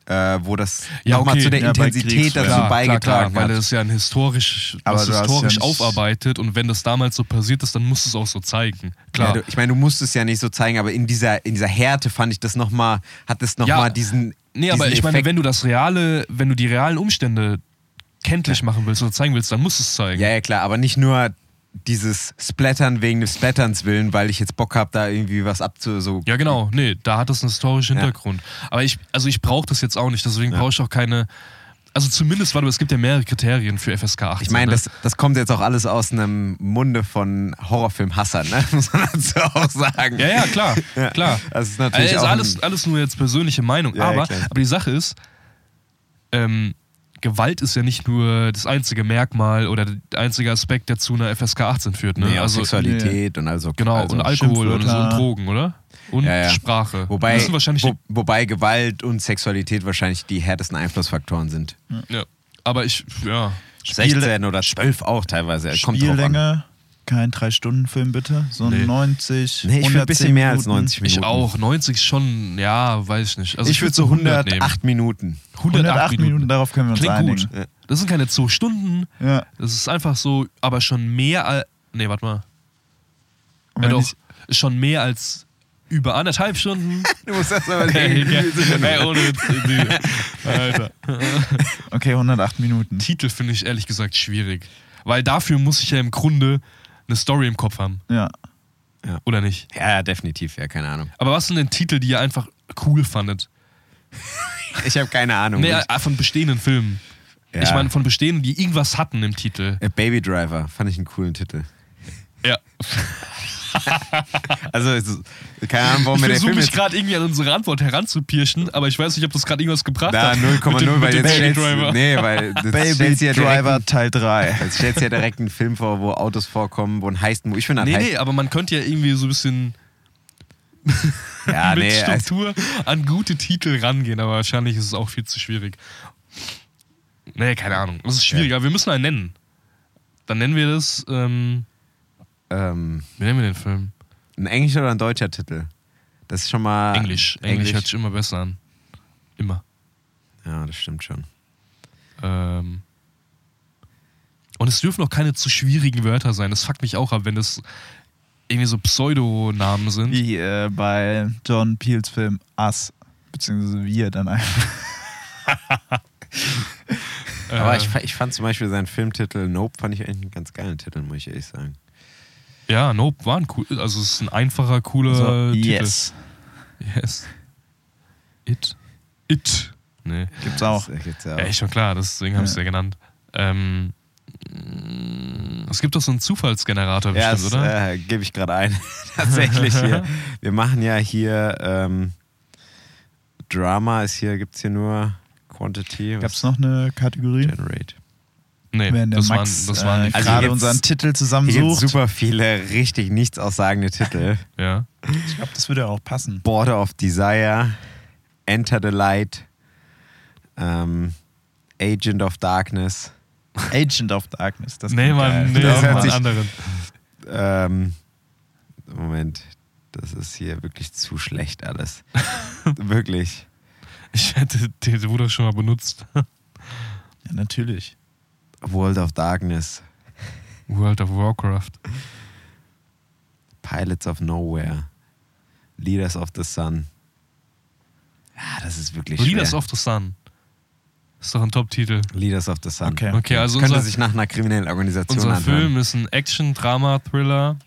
Äh, wo das Ja, nochmal okay. zu der Ja, Intensität dazu Klar, klar, beigetragen klar, weil hat. es ja ein historisch, Aber historisch ja aufarbeitet und wenn das damals so passiert ist, dann musst du es auch so zeigen. Klar. Ja, du, ich meine, du musst es ja nicht so zeigen, aber in dieser, in dieser Härte fand ich das nochmal, hat das nochmal Ja. diesen. Nee, aber ich meine, Effekt- wenn du das reale, wenn du die realen Umstände kenntlich machen willst oder zeigen willst, dann musst du es zeigen. Ja, ja, klar, aber nicht nur dieses Splattern wegen des Splatterns willen, weil ich jetzt Bock habe, da irgendwie was abzu. So Ja, genau. Nee, da hat das einen historischen Ja. Hintergrund. Aber ich, also ich brauche das jetzt auch nicht, deswegen brauche ich auch keine. Also zumindest, warte es gibt ja mehrere Kriterien für FSK 18. Ich meine, ne? das, das kommt jetzt auch alles aus einem Munde von Horrorfilm-Hassern, ne? muss man dazu auch sagen. Ja, ja, klar, Ja. klar. Das ist natürlich Also alles, alles nur jetzt persönliche Meinung. Ja, ja, aber, klar. aber die Sache ist, ähm, Gewalt ist ja nicht nur das einzige Merkmal oder der einzige Aspekt, der zu einer FSK 18 führt. Ne? nee, also, Sexualität und also genau, also und Alkohol und, so, und. Drogen, oder? Und Ja, ja. Sprache. Wobei, das sind wahrscheinlich wo, wobei Gewalt und Sexualität wahrscheinlich die härtesten Einflussfaktoren sind. ja. Aber ich, ja. 16 oder 12 auch teilweise. Kommt. Spiellänge Kein Drei-Stunden-Film, bitte. So ein Nee. 90. Nee, ich würde ein 110 bisschen mehr als Minuten. 90 Minuten. Ich auch. 90 schon, ja, weiß ich nicht. Also ich würde so 108 Minuten. 108 Minuten. darauf können wir uns Klingt einigen. gut. Das sind keine zwei Stunden. Ja. Das ist einfach so, aber schon mehr als. Nee, warte mal. Ja, wenn doch. ich- Ist schon mehr als über anderthalb Stunden. Du musst das mal überlegen. ey, ohne Witz. Alter. Okay, 108 Minuten. Titel finde ich ehrlich gesagt schwierig. Weil dafür muss ich ja im Grunde eine Story im Kopf haben. Ja. Oder nicht? Ja, definitiv, ja, keine Ahnung. Aber was sind denn Titel, die ihr einfach cool fandet? Ich habe keine Ahnung. Nee, äh, von bestehenden Filmen. ja. Ich meine, von bestehenden, die irgendwas hatten im Titel. Äh, Baby Driver fand ich einen coolen Titel. Ja. Also, ist, keine Ahnung, warum Ich mir der versuche Film mich jetzt... gerade irgendwie an unsere Antwort heranzupirschen, aber ich weiß nicht, ob das gerade irgendwas gebracht Da, hat. 0,0, Mit dem- weil mit dem jetzt Baby Driver. nee, weil Baby ja Driver Teil 3. Jetzt stellst du ja direkt einen Film vor, wo Autos vorkommen, wo ein Heist... Ich finde, ein Nee, Heist... nee, aber man könnte ja irgendwie so ein bisschen ja, mit nee, also, Struktur an gute Titel rangehen, aber wahrscheinlich ist es auch viel zu schwierig. Nee, keine Ahnung. Das ist schwierig, aber wir müssen einen nennen. Dann nennen wir das, ähm, ähm, wie nennen wir den Film? ein englischer oder ein deutscher Titel? Das ist schon mal... Englisch. Englisch hört sich immer besser an. Immer. Ja, das stimmt schon. Ähm. Und es dürfen auch keine zu schwierigen Wörter sein. Das fuckt mich auch ab, wenn das irgendwie so Pseudonamen sind. Wie äh, bei John Peels Film Us. Beziehungsweise wir dann einfach. Aber Äh, ich, fa- ich fand zum Beispiel seinen Filmtitel Nope, fand ich eigentlich einen ganz geilen Titel, muss ich ehrlich sagen. Ja, Nope war ein cool. Also es ist ein einfacher, cooler So, Titel. yes. Yes. It. It. Nee. Gibt's auch. Das gibt's ja Ja, auch. ist schon klar, deswegen habe ich es Ja. ja genannt. Ähm, es gibt doch so einen Zufallsgenerator Ja, bestimmt, das oder? äh, gebe ich gerade ein. Tatsächlich hier. Wir machen ja hier ähm, Drama ist hier, gibt es hier nur Quantity. Gab es noch eine Kategorie? Generate. Nee, Wenn der das waren, Max das waren äh, Also gerade jetzt- unseren Titel zusammensucht. super viele richtig nichts aussagende Titel. Ja. Ich glaube, das würde auch passen. Border of Desire, Enter the Light, ähm, Agent of Darkness, Agent of Darkness. Das Nee. Mann, nee, Das hört war sich- anderen. ähm, Moment, das ist hier wirklich zu schlecht alles. wirklich. Ich hätte, den wurde schon mal benutzt. Ja, natürlich. World of Darkness, World of Warcraft. Pilots of Nowhere, Leaders of the Sun. Ja, das ist wirklich Leaders schwer. of the Sun. Ist doch ein Top-Titel. Leaders of the Sun. Okay. Okay, also Könnte unser, sich nach einer kriminellen Organisation unser anhören. Film ist ein Action-Drama-Thriller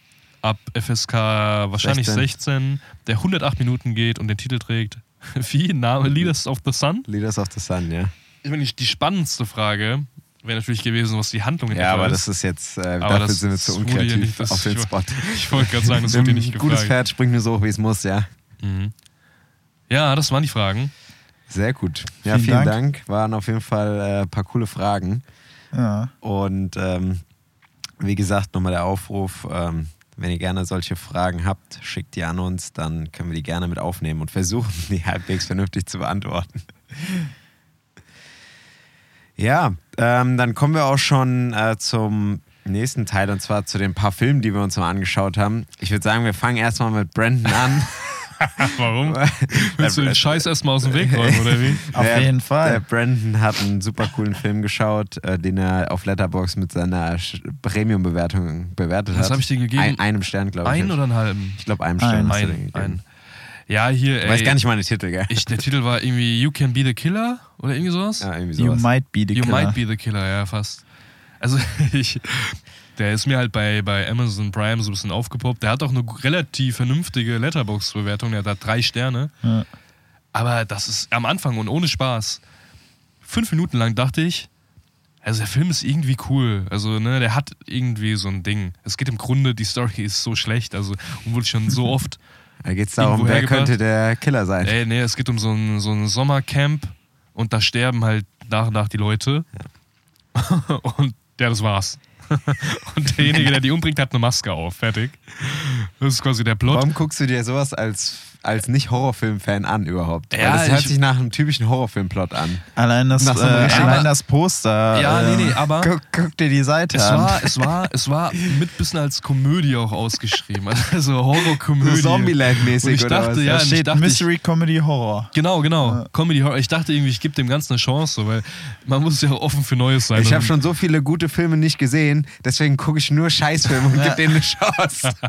ab FSK wahrscheinlich 16. 16. der 108 Minuten geht und den Titel trägt. Wie? Name Leaders of the Sun? Leaders of the Sun, ja. Ich meine, die spannendste Frage wäre natürlich gewesen, was die Handlung in Ja, aber ist. das ist jetzt, äh, Aber dafür das sind wir zu unkreativ nicht- das- auf den ich- Spot. Ich wollte gerade sagen, das wird dir nicht gefragt. gutes Pferd springt nur so hoch, wie es muss, ja. Mhm. Ja, das waren die Fragen. Sehr gut. Ja, Vielen vielen, Dank. Dank. Waren auf jeden Fall äh, ein paar coole Fragen. Ja. Und ähm, wie gesagt, nochmal der Aufruf, ähm, wenn ihr gerne solche Fragen habt, schickt die an uns, dann können wir die gerne mit aufnehmen und versuchen, die halbwegs vernünftig zu beantworten. Ja, ähm, dann kommen wir auch schon äh, zum nächsten Teil und zwar zu den paar Filmen, die wir uns mal angeschaut haben. Ich würde sagen, wir fangen erstmal mit Brandon an. Warum? Willst du den Scheiß erstmal aus dem Weg räumen, oder wie? Auf Der- jeden Fall. Der Brandon hat einen super coolen Film geschaut, äh, den er auf Letterbox mit seiner Premium-Bewertung bewertet hat. Was habe ich dir gegeben? Ein, einem Stern, glaube ich. Ein oder einen halben? Ich glaube, einem Stern. Ein. hast du den Ein, gegeben. ein. Ja, hier, Ich ey. weiß gar nicht mal den Titel, gell? Ich, der Titel war irgendwie You Can Be the Killer oder irgendwie sowas. ja, irgendwie You sowas. might be the you killer. Might Be the Killer, ja, fast. Also, ich, der ist mir halt bei, bei Amazon Prime so ein bisschen aufgepoppt. Der hat auch eine relativ vernünftige Letterbox-Bewertung. Der hat da drei Sterne. Ja. Aber das ist am Anfang und ohne Spaß. Fünf Minuten lang dachte ich, also der Film ist irgendwie cool. Also, ne, der hat irgendwie so ein Ding. Es geht im Grunde, die Story ist so schlecht, also und wurde schon so oft. Da geht es darum, wer könnte der Killer sein. Ey, nee, es geht um so ein, so ein Sommercamp und da sterben halt nach und nach die Leute. und ja, das war's. und derjenige, der die umbringt, hat eine Maske auf. Fertig. Das ist quasi der Plot. Warum guckst du dir sowas als als Nicht-Horrorfilm-Fan an überhaupt? Weil Ja, das hört ich- sich nach einem typischen Horrorfilm-Plot an. Allein das, Nach so einem äh, allein das Poster. Ja, äh, nee, nee, aber- Guck, guck dir die Seite Es an. war, es war, es war mit bisschen als Komödie auch ausgeschrieben. Also Horrorkomödie. So Zombieland-mäßig ich oder dachte, was? ja, da steht ich dachte, Mystery Comedy Horror. Genau, genau. Ja. Comedy Horror. Ich dachte irgendwie, ich gebe dem Ganzen eine Chance, weil man muss ja auch offen für Neues sein. Ich habe schon so viele gute Filme nicht gesehen, deswegen gucke ich nur Scheißfilme und Ja. gebe denen eine Chance.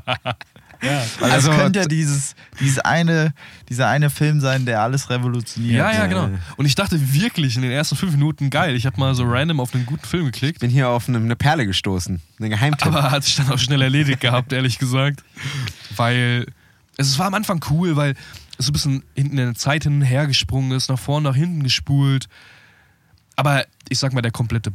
Weil Also- das könnte ja dieses, dieses eine, dieser eine Film sein, der alles revolutioniert. Ja, ja, Ja. genau. Und ich dachte wirklich in den ersten fünf Minuten, geil, ich habe mal so random auf einen guten Film geklickt. Bin hier auf eine, eine Perle gestoßen, einen Geheimtipp. Aber hat sich dann auch schnell erledigt gehabt, ehrlich gesagt. Weil es war am Anfang cool, weil es so ein bisschen hinten in der Zeit hin und her gesprungen ist, nach vorne, nach hinten gespult. Aber ich sag mal, der komplette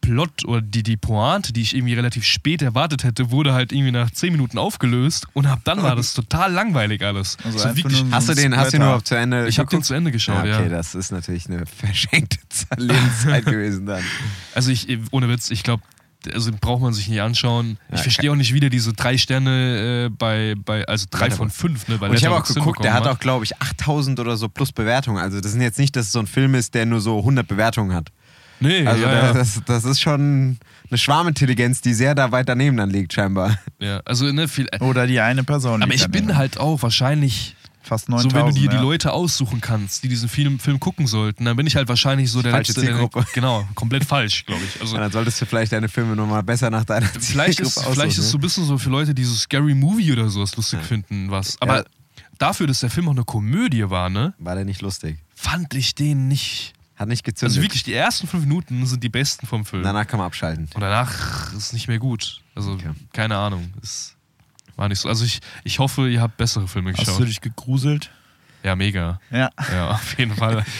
Plot oder die, die Pointe, die ich irgendwie relativ spät erwartet hätte, wurde halt irgendwie nach zehn Minuten aufgelöst und ab dann war das total langweilig alles. Also so wirklich, hast du den, hast du den überhaupt zu Ende ich habe den zu Ende geschaut, ja, okay, ja. das ist natürlich eine verschenkte Lebenszeit gewesen dann. Also ich, ohne Witz, ich glaube, also braucht man sich nicht anschauen. Ja, ich verstehe auch nicht wieder diese drei Sterne äh, bei, bei, also drei von fünf, ne? Und ich habe auch geguckt, der hat auch, glaube ich, 8000 oder so plus Bewertungen. Also das sind jetzt nicht, dass es so ein Film ist, der nur so 100 Bewertungen hat. Nee, Also ja, der- ja. Das, das ist schon eine Schwarmintelligenz, die sehr da weit daneben dann liegt scheinbar. ja. Also, ne, viel, Oder die eine Person. aber liegt ich bin daneben. halt auch wahrscheinlich, fast so 9000. wenn du dir ja. die Leute aussuchen kannst, die diesen Film, Film gucken sollten, dann bin ich halt wahrscheinlich so der Falsche Letzte, der, Zielgruppe. genau, komplett falsch, glaube ich. Also Und dann solltest du vielleicht deine Filme nochmal besser nach deiner vielleicht ist, Zielgruppe vielleicht ist es so aussuchen, ein bisschen so für Leute, die so Scary Movie oder sowas lustig finden, was. Aber Ja. dafür, dass der Film auch eine Komödie war, ne, ne? War der nicht lustig. fand ich den nicht. Hat nicht gezündet. Also wirklich, die ersten fünf Minuten sind die besten vom Film. Danach kann man abschalten. Und danach ist es nicht mehr gut. Also, Okay. keine Ahnung. Es war nicht so. Also, ich, ich hoffe, ihr habt bessere Filme Hast du geschaut. dich gegruselt? Ja, mega. Ja. Ja, auf jeden Fall.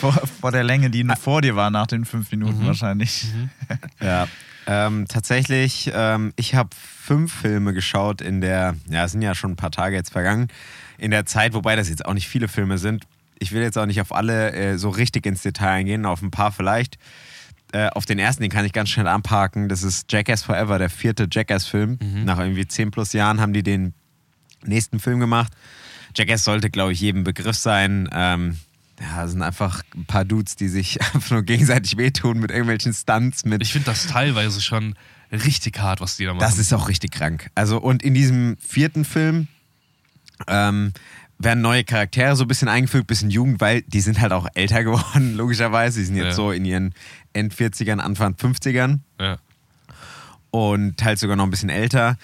Vor, vor der Länge, die vor dir war nach den fünf Minuten Mhm. wahrscheinlich. Ja. Ähm, tatsächlich, ähm, ich habe fünf Filme geschaut in der, ja, es sind ja schon ein paar Tage jetzt vergangen, in der Zeit, wobei das jetzt auch nicht viele Filme sind. Ich will jetzt auch nicht auf alle äh, so richtig ins Detail eingehen, auf ein paar vielleicht. Äh, auf den ersten, den kann ich ganz schnell anparken. Das ist Jackass Forever, der vierte Jackass-Film. Nach irgendwie zehn plus Jahren haben die den nächsten Film gemacht. Jackass sollte, glaube ich, jedem Begriff sein. Ähm, ja, sind einfach ein paar Dudes, die sich einfach nur gegenseitig wehtun mit irgendwelchen Stunts, mit Ich finde das teilweise schon richtig hart, was die da machen. das ist auch richtig krank. Also, und in diesem vierten Film ähm, werden neue Charaktere so ein bisschen eingefügt, bisschen Jugend, weil die sind halt auch älter geworden, logischerweise. Die sind jetzt Ja. so in ihren End 40ern, Anfang 50ern ja. und teils sogar noch ein bisschen älter.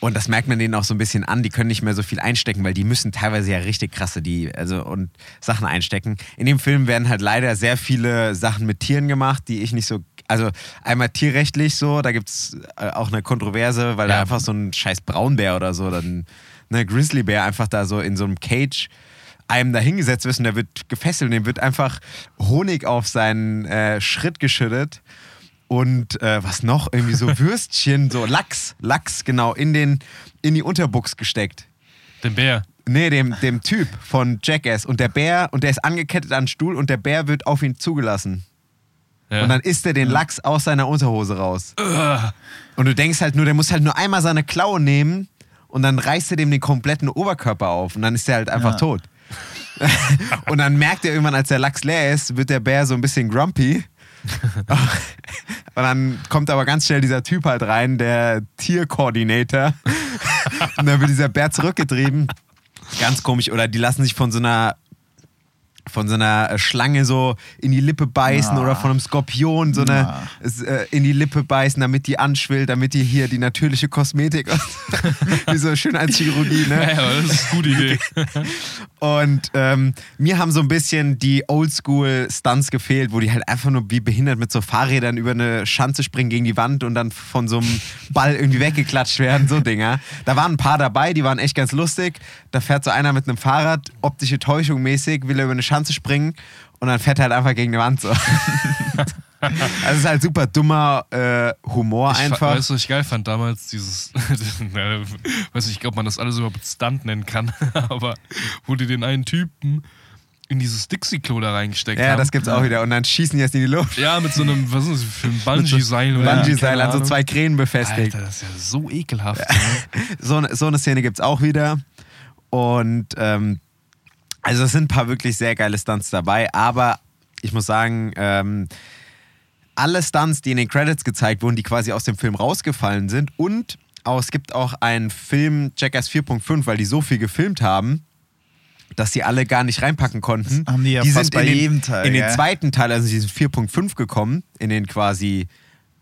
Und das merkt man denen auch so ein bisschen an. Die können nicht mehr so viel einstecken, weil die müssen teilweise ja richtig krasse die also und Sachen einstecken. In dem Film werden halt leider sehr viele Sachen mit Tieren gemacht, die ich nicht so also einmal tierrechtlich so, da gibt es auch eine Kontroverse, weil da Ja. einfach so ein scheiß Braunbär oder so, dann ne Grizzlybär einfach da so in so einem Cage einem da hingesetzt wird und der wird gefesselt und dem wird einfach Honig auf seinen äh, Schritt geschüttet und äh, was noch? Irgendwie so Würstchen, so Lachs, Lachs, genau, in, den, in die Unterbuchs gesteckt. Den Bär. Nee, dem, dem Typ von Jackass. Und der Bär, und der ist angekettet an den Stuhl und der Bär wird auf ihn zugelassen. Ja. Und dann isst er den Lachs aus seiner Unterhose raus. Und du denkst halt nur, der muss halt nur einmal seine Klaue nehmen und dann reißt er dem den kompletten Oberkörper auf und dann ist er halt einfach Ja. tot. und dann merkt er irgendwann, als der Lachs leer ist, wird der Bär so ein bisschen grumpy. und dann kommt aber ganz schnell dieser Typ halt rein, der Tierkoordinator. und dann wird dieser Bär zurückgetrieben. Ganz komisch. Oder die lassen sich von so einer von so einer Schlange so in die Lippe beißen Ah. oder von einem Skorpion so eine Ah. in die Lippe beißen, damit die anschwillt, damit die hier die natürliche Kosmetik wie so schön als Chirurgie, ja, ne? ja, das ist eine gute Idee. Und ähm, mir haben so ein bisschen die Oldschool-Stunts gefehlt, wo die halt einfach nur wie behindert mit so Fahrrädern über eine Schanze springen gegen die Wand und dann von so einem Ball irgendwie weggeklatscht werden, so Dinger. Da waren ein paar dabei, die waren echt ganz lustig. Da fährt so einer mit einem Fahrrad, optische Täuschung mäßig, will er über eine Schanze springen und dann fährt er halt einfach gegen die Wand so. also es ist halt super dummer äh, Humor Ich fa- einfach. Weißt du, was ich geil fand damals? Dieses, na, weiß nicht, ob man das alles überhaupt Stunt nennen kann, aber wo die den einen Typen in dieses Dixie-Klo da reingesteckt ja, haben. das gibt's auch wieder. Und dann schießen die jetzt in die Luft. Ja, mit so einem, was ist das für ein Bungee-Seil oder Bungee-Seil keine an so Ahnung. zwei Kränen befestigt. Alter, das ist ja so ekelhaft. ne? So, so eine Szene gibt es auch wieder. Und ähm, also es sind ein paar wirklich sehr geile Stunts dabei, aber ich muss sagen, ähm, alle Stunts, die in den Credits gezeigt wurden, die quasi aus dem Film rausgefallen sind und auch, es gibt auch einen Film Jackass 4.5, weil die so viel gefilmt haben, dass sie alle gar nicht reinpacken konnten. Das haben die ja die fast sind bei in den, jedem Teil, In den gell? zweiten Teil, also diesen 4.5 gekommen, in den quasi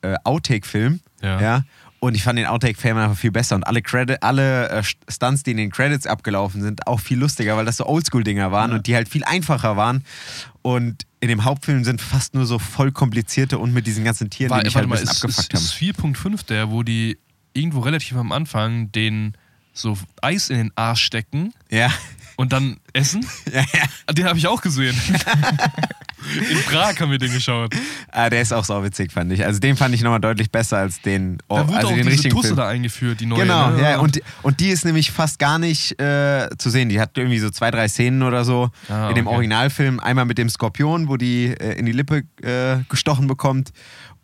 äh, Outtake-Film. Ja. Ja. Und ich fand den Outtake-Film einfach viel besser. Und alle, Credit, alle äh, Stunts, die in den Credits abgelaufen sind, auch viel lustiger, weil das so Oldschool-Dinger waren und die halt viel einfacher waren. Und in dem Hauptfilm sind fast nur so voll komplizierte und mit diesen ganzen Tieren, die mich halt ein bisschen ist, abgefuckt ist, ist 4.5 der, wo die irgendwo relativ am Anfang den so Eis in den Arsch stecken haben. Ja. und dann essen? ja, ja. Den habe ich auch gesehen. In Prag haben wir den geschaut. Ah, der ist auch so witzig, fand ich. Also den fand ich nochmal deutlich besser als den, oh, Da wurde also auch den diese richtigen Tusse Film. da eingeführt, die neue. Genau, ne? ja, und, und die ist nämlich fast gar nicht äh, zu sehen. Die hat irgendwie so zwei, drei Szenen oder so Ah, in dem okay. Originalfilm. Einmal mit dem Skorpion, wo die äh, in die Lippe äh, gestochen bekommt.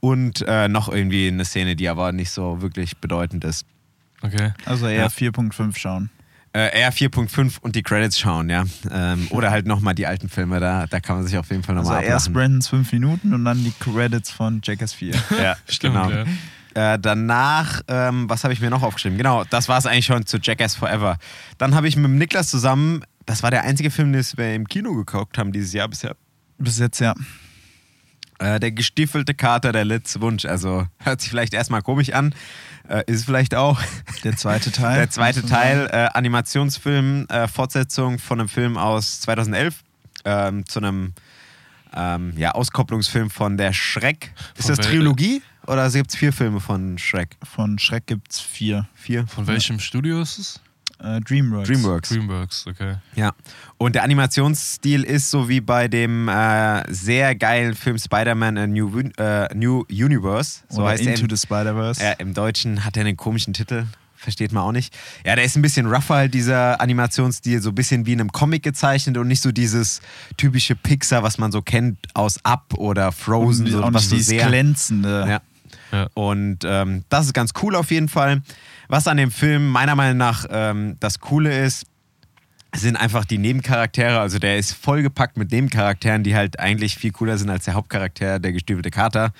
Und äh, noch irgendwie eine Szene, die aber nicht so wirklich bedeutend ist. Okay. Also eher Ja. 4.5 schauen. Äh, eher 4.5 und die Credits schauen, ja. Ähm, oder halt nochmal die alten Filme, da, da kann man sich auf jeden Fall Also nochmal erst ablachen. Brandons 5 Minuten und dann die Credits von Jackass 4. Ja, Stimmt, genau. ja. Äh, danach, ähm, was habe ich mir noch aufgeschrieben? Genau, das war es eigentlich schon zu Jackass Forever. Dann habe ich mit dem Niklas zusammen, das war der einzige Film, den wir im Kino geguckt haben dieses Jahr bisher. Bis jetzt ja. Äh, der gestiefelte Kater, der letzte Wunsch. Also hört sich vielleicht erstmal komisch an, äh, ist vielleicht auch. Der zweite Teil. Der zweite man Teil, äh, Animationsfilm, äh, Fortsetzung von einem Film aus 2011 ähm, zu einem ähm, ja, Auskopplungsfilm von der Schreck. Ist Von das wel- Trilogie oder gibt es vier Filme von Schreck? Von Schreck gibt's vier. Vier? Von welchem Studio ist es? Äh, Dreamworks. Dreamworks. Dreamworks, okay. Ja. Und der Animationsstil ist so wie bei dem äh, sehr geilen Film Spider-Man A New, äh, New Universe. So Oder heißt er. Into Im, the Spider-Verse. äh, Im Deutschen hat er einen komischen Titel. Versteht man auch nicht. Ja, der ist ein bisschen rougher, halt, dieser Animationsstil, so ein bisschen wie in einem Comic gezeichnet und nicht so dieses typische Pixar, was man so kennt aus Up oder Frozen, und so, auch was nicht so dieses sehr. glänzende. Ja. Ja. Und ähm, das ist ganz cool auf jeden Fall. Was an dem Film meiner Meinung nach ähm, das Coole ist, sind einfach die Nebencharaktere. Also der ist vollgepackt mit Nebencharakteren, die halt eigentlich viel cooler sind als der Hauptcharakter, der gestiefelte Kater.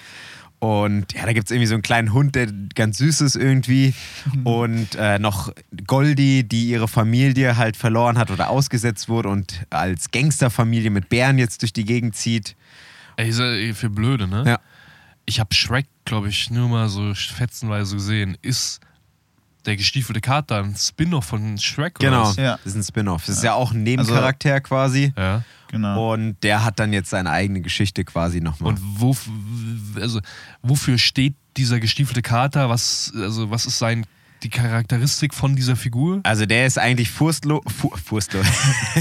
Und ja, da gibt es irgendwie so einen kleinen Hund, der ganz süß ist irgendwie. Und äh, noch Goldie, die ihre Familie halt verloren hat oder ausgesetzt wurde und als Gangsterfamilie mit Bären jetzt durch die Gegend zieht. Ey, ist ja für blöde, ne? Ja. Ich habe Shrek, glaube ich, nur mal so fetzenweise gesehen. Ist der gestiefelte Kater ein Spin-off von Shrek oder Genau, was? Ja. das ist ein Spin-off. Das ist ja auch ein Nebencharakter quasi. Ja. Genau. Und der hat dann jetzt seine eigene Geschichte quasi nochmal. Und wo, also, wofür steht dieser gestiefelte Kater? Was, also, was ist sein, die Charakteristik von dieser Figur? Also der ist eigentlich furchtlo fu furchtlos,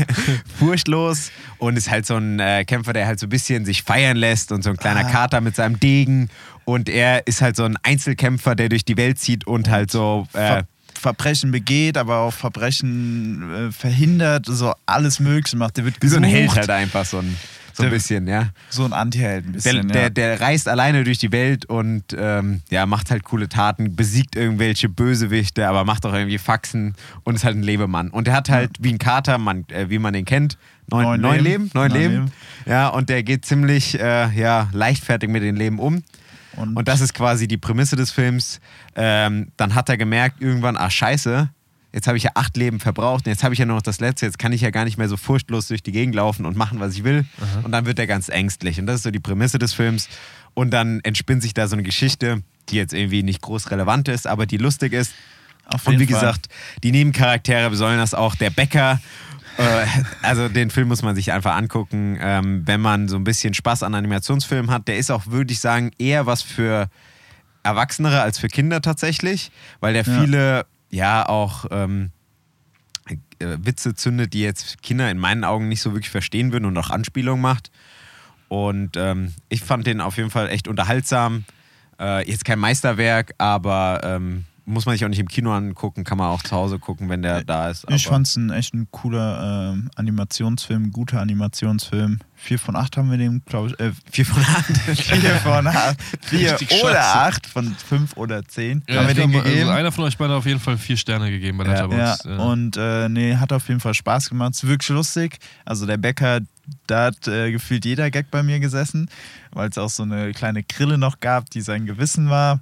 furchtlos und ist halt so ein äh, Kämpfer, der halt so ein bisschen sich feiern lässt und so ein kleiner Ah. Kater mit seinem Degen. Und er ist halt so ein Einzelkämpfer, der durch die Welt zieht und halt so... Äh, Ver Verbrechen begeht, aber auch Verbrechen äh, verhindert, so alles Mögliche macht. Der wird wie so ein gesucht. Held halt einfach so ein, so ein Der- bisschen, ja. So ein Anti-Held ein Der, bisschen. der, ja. der reist alleine durch die Welt und ähm, ja, macht halt coole Taten, besiegt irgendwelche Bösewichte, aber macht auch irgendwie Faxen und ist halt ein Lebemann. Und der hat halt wie ein Kater, man, äh, wie man den kennt, neun, Neun neun Leben. Leben. Neun Neun Leben. Leben. Ja, und der geht ziemlich äh, ja, leichtfertig mit dem Leben um. Und, Und das ist quasi die Prämisse des Films. Ähm, dann hat er gemerkt, irgendwann, ach scheiße, jetzt habe ich ja acht Leben verbraucht und jetzt habe ich ja nur noch das letzte, jetzt kann ich ja gar nicht mehr so furchtlos durch die Gegend laufen und machen, was ich will. Und dann wird er ganz ängstlich. Und das ist so die Prämisse des Films. Und dann entspinnt sich da so eine Geschichte, die jetzt irgendwie nicht groß relevant ist, aber die lustig ist. Auf Und jeden wie Fall. gesagt, die Nebencharaktere sollen das auch. Der Bäcker, also den Film muss man sich einfach angucken, ähm, wenn man so ein bisschen Spaß an Animationsfilmen hat. Der ist auch, würde ich sagen, eher was für Erwachsenere als für Kinder tatsächlich, weil der Ja. viele, ja, auch ähm, äh, Witze zündet, die jetzt Kinder in meinen Augen nicht so wirklich verstehen würden und auch Anspielungen macht. Und ähm, ich fand den auf jeden Fall echt unterhaltsam. Äh, jetzt kein Meisterwerk, aber ähm, muss man sich auch nicht im Kino angucken, kann man auch zu Hause gucken, wenn der da ist. Ich fand es ein echt ein cooler ähm, Animationsfilm, guter Animationsfilm. Vier von acht haben wir dem, glaube ich. Äh, vier von acht. vier von acht. Vier Richtig oder acht von fünf oder zehn Ja, haben wir den glaub, gegeben. Also einer von euch beiden hat auf jeden Fall vier Sterne gegeben bei Ja. Letterboxd. Ja, und äh, nee, hat auf jeden Fall Spaß gemacht. Ist wirklich lustig. Also der Bäcker, da hat äh, gefühlt jeder Gag bei mir gesessen, weil es auch so eine kleine Grille noch gab, die sein Gewissen war.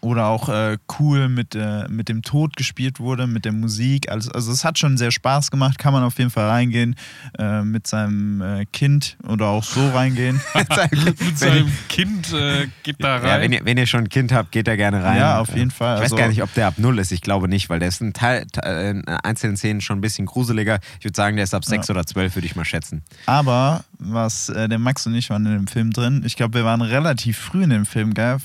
Oder auch äh, cool mit, äh, mit dem Tod gespielt wurde, mit der Musik. Also, also es hat schon sehr Spaß gemacht, kann man auf jeden Fall reingehen äh, mit seinem äh, Kind oder auch so reingehen. mit seinem Kind äh, geht da rein. Ja, wenn ihr, wenn ihr schon ein Kind habt, geht da gerne rein. Ja, auf jeden Fall. Ich weiß Also- gar nicht, ob der ab null ist. Ich glaube nicht, weil der ist in, Teil, in einzelnen Szenen schon ein bisschen gruseliger. Ich würde sagen, der ist ab sechs oder zwölf, würde ich mal schätzen. Aber was äh, der Max und ich waren in dem Film drin, ich glaube, wir waren relativ früh in dem Film, gell?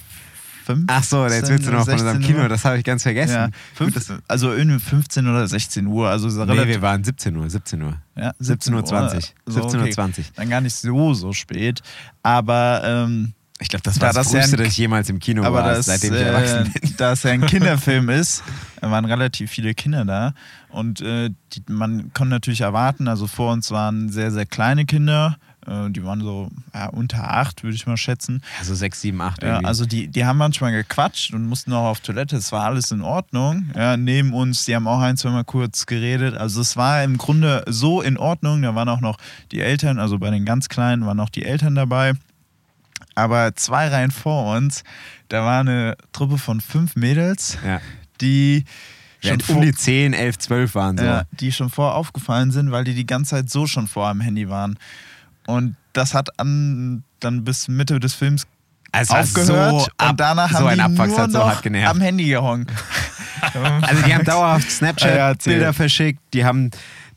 15, Ach so, jetzt willst du noch von unserem 16 Kino, Uhr? das habe ich ganz vergessen. Ja, Gut, fünf, also irgendwie 15 oder 16 Uhr. Also so Nee, wir waren 17 Uhr, 17 Uhr. ja, 17.20 Uhr. So, 17.20 okay. Uhr. Dann gar nicht so, so spät. Aber, ähm, Ich glaube, das Da war das, das ja Früheste, ein- dass ich jemals im Kino aber war, das, seitdem ich äh, erwachsen bin. da es ja ein Kinderfilm ist, da waren relativ viele Kinder da. Und äh, die, man konnte natürlich erwarten, also vor uns waren sehr, sehr kleine Kinder. Äh, die waren so ja, unter acht, würde ich mal schätzen. Also 6, 7, 8 Ja, also die, die haben manchmal gequatscht und mussten auch auf Toilette. Es war alles in Ordnung. Ja, neben uns, die haben auch ein, zwei Mal kurz geredet. Also es war im Grunde so in Ordnung. Da waren auch noch die Eltern, also bei den ganz Kleinen waren auch die Eltern dabei. Aber zwei Reihen vor uns, da war eine Truppe von fünf Mädels, ja. die Ja, schon um vor- die 10, 11, 12 waren so. ja, die schon vorher aufgefallen sind, weil die die ganze Zeit so schon vor am Handy waren. Und das hat an, dann bis Mitte des Films Es aufgehört so ab- und danach so haben die Abfuck, nur so noch genervt. am Handy gehongen. Also die haben dauerhaft Ja, ja, Snapchat-Bilder erzähl. verschickt, die haben,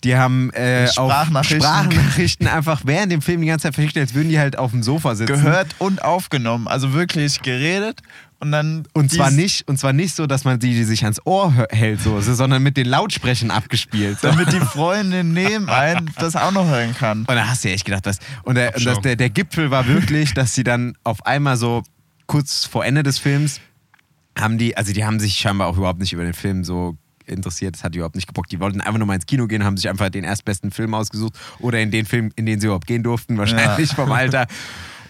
die haben äh, auch Sprachnachrichten. Sprachnachrichten einfach während dem Film die ganze Zeit verschickt, als würden die halt auf dem Sofa sitzen. gehört und aufgenommen. Also wirklich geredet und dann. Und zwar nicht, und zwar nicht so, dass man die, die sich ans Ohr hält, so, sondern mit den Lautsprechern abgespielt. So. Damit die Freundin neben einen das auch noch hören kann. Und da hast du ja echt gedacht, das. Und, der, und das, der, der Gipfel war wirklich, dass sie dann auf einmal so kurz vor Ende des Films haben die, also die haben sich scheinbar auch überhaupt nicht über den Film so interessiert, das hat die überhaupt nicht gebockt. Die wollten einfach nur mal ins Kino gehen, haben sich einfach den erstbesten Film ausgesucht oder in den Film, in den sie überhaupt gehen durften, wahrscheinlich vom Alter.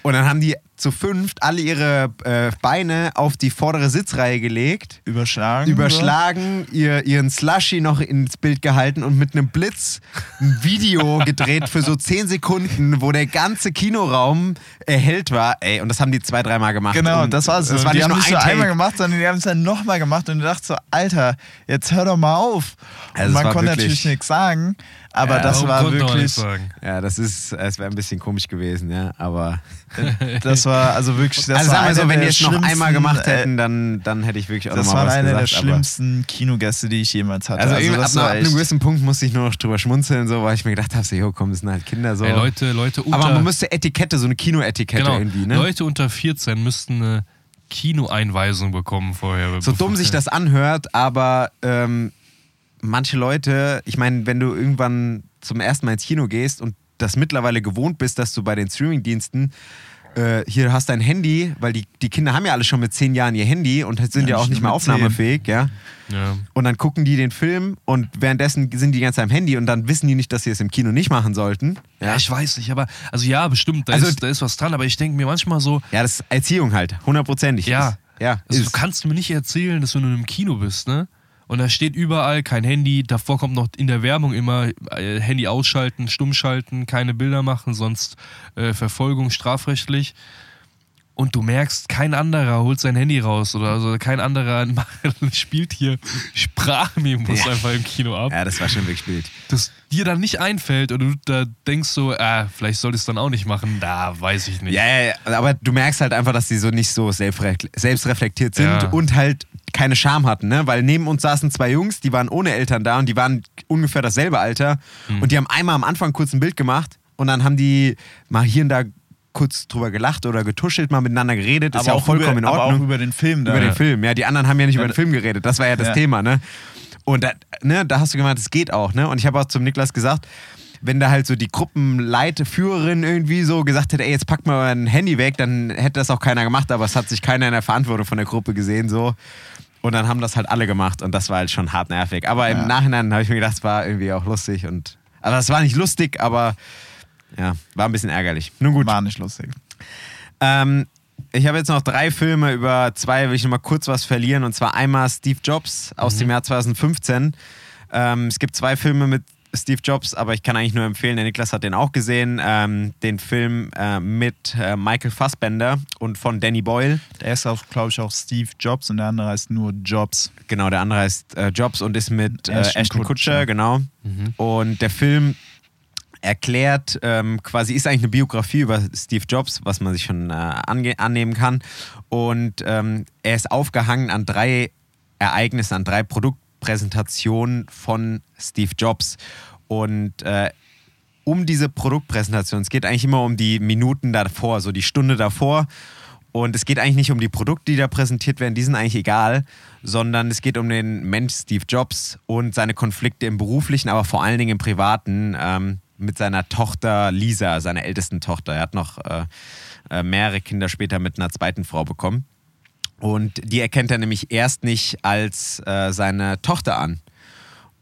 Und dann haben die zu fünft alle ihre äh, Beine auf die vordere Sitzreihe gelegt Überschlagen. überschlagen, ihr, ihren Slushy noch ins Bild gehalten und mit einem Blitz ein Video gedreht für so 10 Sekunden, wo der ganze Kinoraum erhellt war. Ey, und das haben die zwei, dreimal gemacht. Genau, und das war's. Das war die nicht haben nur nicht ein Take. einmal gemacht, sondern die haben es dann nochmal gemacht und ich dachte so, Alter, jetzt hör doch mal auf. Also man konnte natürlich nichts sagen, aber Ja, das war wirklich? Ja, das ist, es wäre ein bisschen komisch gewesen, ja, aber. das war also wirklich, das also war sagen wir so, einer wenn die der es noch einmal schlimmsten, gemacht äh, hätten, dann, dann hätte ich wirklich auch Das war einer gesagt. der schlimmsten Kinogäste, die ich jemals hatte. Also, das ab, ab einem gewissen Punkt musste ich nur noch drüber schmunzeln, so, weil ich mir gedacht habe, so, jo, komm, das sind halt Kinder so. Ey, Leute, Leute unter, aber man müsste Etikette, so eine Kinoetikette genau, irgendwie, ne? Leute unter 14 müssten eine Kinoeinweisung bekommen vorher. So dumm sich das anhört, aber ähm, manche Leute, ich meine, wenn du irgendwann zum ersten Mal ins Kino gehst und das mittlerweile gewohnt bist, dass du bei den Streamingdiensten äh, hier hast dein Handy, weil die, die Kinder haben ja alle schon mit zehn Jahren ihr Handy und sind ja, Ja, auch nicht mehr aufnahmefähig, ja. Ja. Und dann gucken die den Film und währenddessen sind die ganz am Handy und dann wissen die nicht, dass sie es im Kino nicht machen sollten. Ja, ich weiß nicht, aber, also ja, bestimmt, da, Also- ist, da ist was dran, aber ich denke mir manchmal so, Ja, das ist Erziehung halt, hundertprozentig. Ja. Ist- ja. also ist. du kannst mir nicht erzählen, dass wenn du im Kino bist, ne? Und da steht überall kein Handy, davor kommt noch in der Werbung immer äh, Handy ausschalten, stumm schalten, keine Bilder machen, sonst äh, Verfolgung strafrechtlich. Und du merkst, kein anderer holt sein Handy raus oder also kein anderer spielt hier Sprachmemos Ja. einfach im Kino ab. ja, das war schon wirklich wild. Dass dir dann nicht einfällt und du da denkst so, ah, vielleicht soll ich es dann auch nicht machen, da weiß ich nicht. Ja, ja, aber du merkst halt einfach, dass die so nicht so selbstrefle- selbstreflektiert sind Ja. und halt keine Scham hatten, ne? Weil neben uns saßen zwei Jungs, die waren ohne Eltern da und die waren ungefähr dasselbe Alter Hm. und die haben einmal am Anfang kurz ein Bild gemacht und dann haben die mal hier und da kurz drüber gelacht oder getuschelt, mal miteinander geredet, ist ja auch vollkommen über, in Ordnung. Aber auch über den Film da. Über den Film, ja. Die anderen haben ja nicht über den Film geredet. Das war ja das ja. Thema, ne? Und da, ne, da hast du gemeint, es geht auch, ne? Und ich habe auch zum Niklas gesagt, wenn da halt so die Gruppenleitführerin irgendwie so gesagt hätte, ey, jetzt pack mal ein Handy weg, dann hätte das auch keiner gemacht, aber es hat sich keiner in der Verantwortung von der Gruppe gesehen, so. Und dann haben das halt alle gemacht und das war halt schon hart nervig. Aber im Ja. Nachhinein habe ich mir gedacht, es war irgendwie auch lustig und. Also es war nicht lustig, aber ja, war ein bisschen ärgerlich. Nun gut. War nicht lustig. Ähm, ich habe jetzt noch drei Filme, über zwei will ich noch mal kurz was verlieren. Und zwar einmal Steve Jobs aus dem Jahr 2015. Ähm, es gibt zwei Filme mit Steve Jobs, aber ich kann eigentlich nur empfehlen, der Niklas hat den auch gesehen, ähm, den Film äh, mit äh, Michael Fassbender und von Danny Boyle. Der erste auch, glaube ich, auch Steve Jobs und der andere heißt nur Jobs. Genau, der andere heißt äh, Jobs und ist mit äh, Ashton, Ashton Kutscher, Kutcher. genau. Und der Film erklärt, ähm, quasi ist eigentlich eine Biografie über Steve Jobs, was man sich schon äh, annehmen kann. Und ähm, er ist aufgehangen an drei Ereignissen, an drei Produktpräsentationen von Steve Jobs. Und äh, um diese Produktpräsentation, es geht eigentlich immer um die Minuten davor, so die Stunde davor. Und es geht eigentlich nicht um die Produkte, die da präsentiert werden, die sind eigentlich egal, sondern es geht um den Mensch Steve Jobs und seine Konflikte im beruflichen, aber vor allen Dingen im privaten ähm, mit seiner Tochter Lisa, seiner ältesten Tochter. Er hat noch äh, äh, mehrere Kinder später mit einer zweiten Frau bekommen. Und die erkennt er nämlich erst nicht als äh, seine Tochter an.